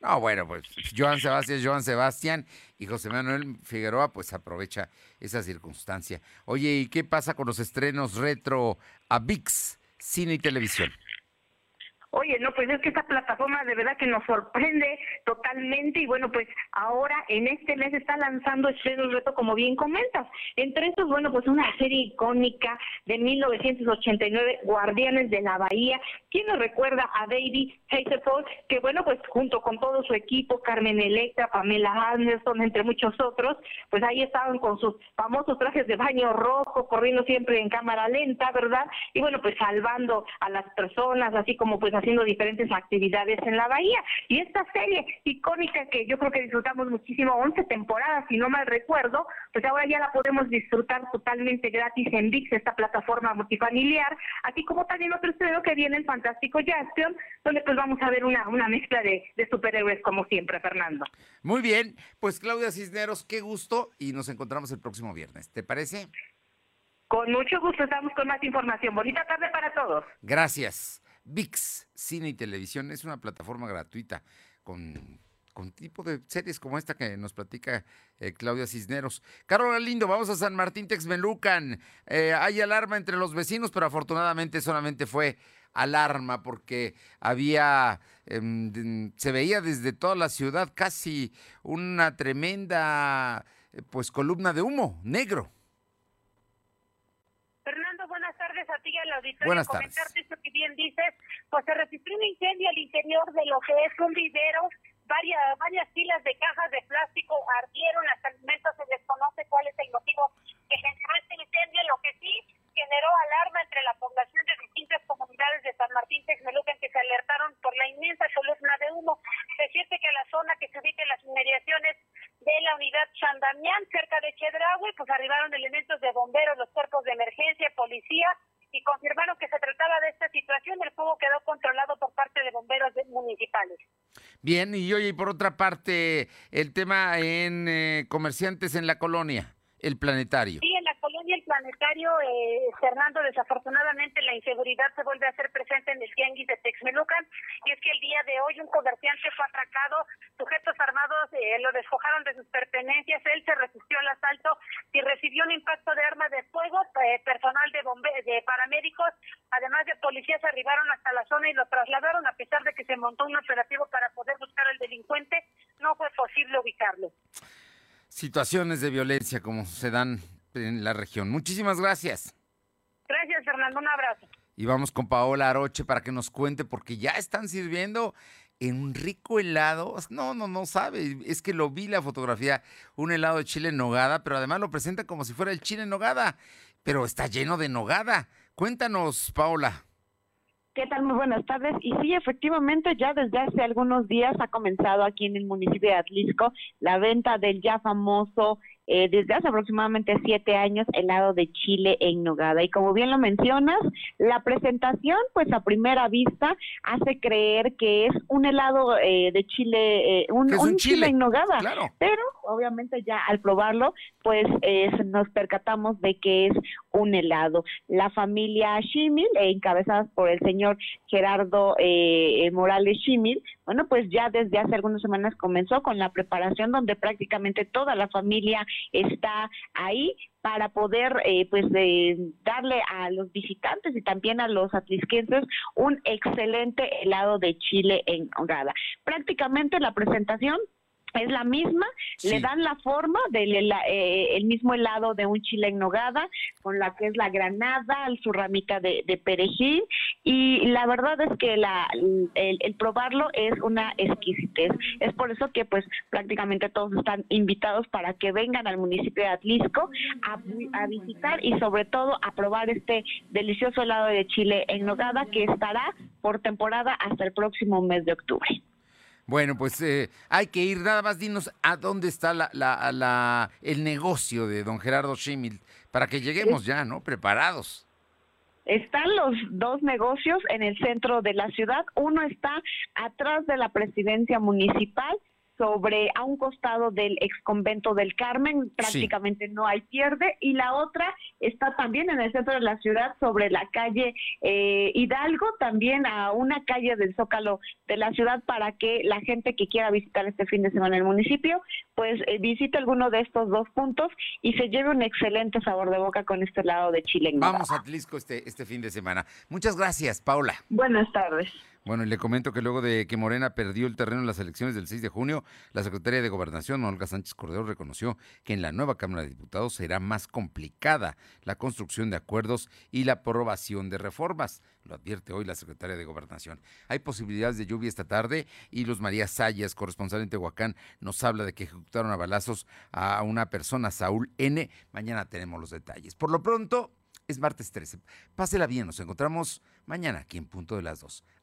No, bueno, pues Joan Sebastián, Joan Sebastián y José Manuel Figueroa, pues aprovecha esa circunstancia. Oye, ¿y qué pasa con los estrenos retro a VIX, cine y televisión? Oye, no, pues es que esta plataforma de verdad que nos sorprende totalmente y bueno, pues ahora en este mes está lanzando Estrenos Reto, como bien comentas. Entre estos, bueno, pues una serie icónica de 1989, Guardianes de la Bahía. ¿Quién nos recuerda a David Hasselhoff? Que bueno, pues junto con todo su equipo, Carmen Electra, Pamela Anderson, entre muchos otros, pues ahí estaban con sus famosos trajes de baño rojo, corriendo siempre en cámara lenta, ¿verdad? Y bueno, pues salvando a las personas, así como pues haciendo diferentes actividades en la bahía. Y esta serie icónica que yo creo que disfrutamos muchísimo, 11 temporadas, si no mal recuerdo, pues ahora ya la podemos disfrutar totalmente gratis en VIX, esta plataforma multifamiliar, así como también otro estreno que viene el Fantástico Jaspion, donde pues vamos a ver una, una mezcla de, de superhéroes como siempre, Fernando. Muy bien, pues Claudia Cisneros, qué gusto y nos encontramos el próximo viernes. ¿Te parece? Con mucho gusto estamos con más información. Bonita tarde para todos. Gracias. VIX, Cine y Televisión, es una plataforma gratuita con, con tipo de series como esta que nos platica eh, Claudia Cisneros. Carola Lindo, vamos a San Martín Texmelucan. Eh, hay alarma entre los vecinos, pero afortunadamente solamente fue alarma porque había, em, se veía desde toda la ciudad casi una tremenda eh, pues columna de humo negro a ti al auditorio. Buenas comentarte esto que bien dices, pues se registró un incendio al interior de lo que es un vivero, varias, varias filas de cajas de plástico ardieron, hasta el momento se desconoce cuál es el motivo que generó este incendio, lo que sí generó alarma entre la población de distintas comunidades de San Martín Texmelucan que se alertaron por la inmensa columna de humo. Se siente que la zona que se ubica en las inmediaciones de la unidad Chandamián, cerca de Chedraui, pues arribaron elementos de bomberos, los cuerpos de emergencia, policía, y confirmaron que se trataba de esta situación. El fuego quedó controlado por parte de bomberos municipales. Bien, y oye, y por otra parte, el tema en eh, comerciantes en la colonia, el planetario. Sí, en la colonia El Planetario, eh, Fernando, desafortunadamente la inseguridad se vuelve a hacer presente en el tianguis de Texmelucan, y es que el día de hoy un comerciante fue atracado, sujetos armados eh, lo despojaron de sus pertenencias, él se resistió al asalto y recibió un impacto de arma de fuego, eh, personal de, bombe de paramédicos, además de policías arribaron hasta la zona y lo trasladaron, a pesar de que se montó un operativo para poder buscar al delincuente, no fue posible ubicarlo. Situaciones de violencia como se dan en la región. Muchísimas gracias. Gracias, Fernando. Un abrazo. Y vamos con Paola Aroche para que nos cuente, porque ya están sirviendo en un rico helado. No, no, no sabe. Es que lo vi la fotografía, un helado de chile en nogada, pero además lo presenta como si fuera el chile en nogada, pero está lleno de nogada. Cuéntanos, Paola. ¿Qué tal? Muy buenas tardes. Y sí, efectivamente, ya desde hace algunos días ha comenzado aquí en el municipio de Atlisco la venta del ya famoso eh, desde hace aproximadamente siete años helado de chile en nogada. Y como bien lo mencionas, la presentación, pues a primera vista, hace creer que es un helado eh, de chile, eh, un, chile? en nogada. Pero obviamente ya al probarlo, pues nos percatamos de que es un helado. La familia Shimil, encabezada por el señor Gerardo Morales Shimil, bueno, pues ya desde hace algunas semanas comenzó con la preparación donde prácticamente toda la familia está ahí para poder eh, pues darle a los visitantes y también a los atlisquenses un excelente helado de chile en hogada. Prácticamente la presentación es la misma, le dan la forma del eh, el mismo helado de un chile en nogada, con la que es la granada, su ramita de, perejil, y la verdad es que la, el, probarlo es una exquisitez. Es por eso que pues prácticamente todos están invitados para que vengan al municipio de Atlisco a, a visitar y sobre todo a probar este delicioso helado de chile en nogada que estará por temporada hasta el próximo mes de octubre. Bueno, pues eh, hay que ir, nada más dinos a dónde está la, la, el negocio de don Gerardo Schimmel para que lleguemos ya, ¿no? Preparados. Están los dos negocios en el centro de la ciudad. Uno está atrás de la presidencia municipal sobre a un costado del ex convento del Carmen, prácticamente no hay pierde, y la otra está también en el centro de la ciudad, sobre la calle eh, Hidalgo, también a una calle del Zócalo de la ciudad, para que la gente que quiera visitar este fin de semana el municipio, pues eh, visite alguno de estos dos puntos y se lleve un excelente sabor de boca con este lado de Chile. Vamos a Tlisco este, este fin de semana. Muchas gracias, Paula. Buenas tardes. Bueno, y le comento que luego de que Morena perdió el terreno en las elecciones del 6 de junio, la secretaria de Gobernación, Olga Sánchez Cordero, reconoció que en la nueva Cámara de Diputados será más complicada la construcción de acuerdos y la aprobación de reformas. Lo advierte hoy la secretaria de Gobernación. Hay posibilidades de lluvia esta tarde y Luz María Sayas, corresponsal en Tehuacán, nos habla de que ejecutaron a balazos a una persona, Saúl N. Mañana tenemos los detalles. Por lo pronto, es martes 13. Pásela bien, nos encontramos mañana aquí en punto de las dos.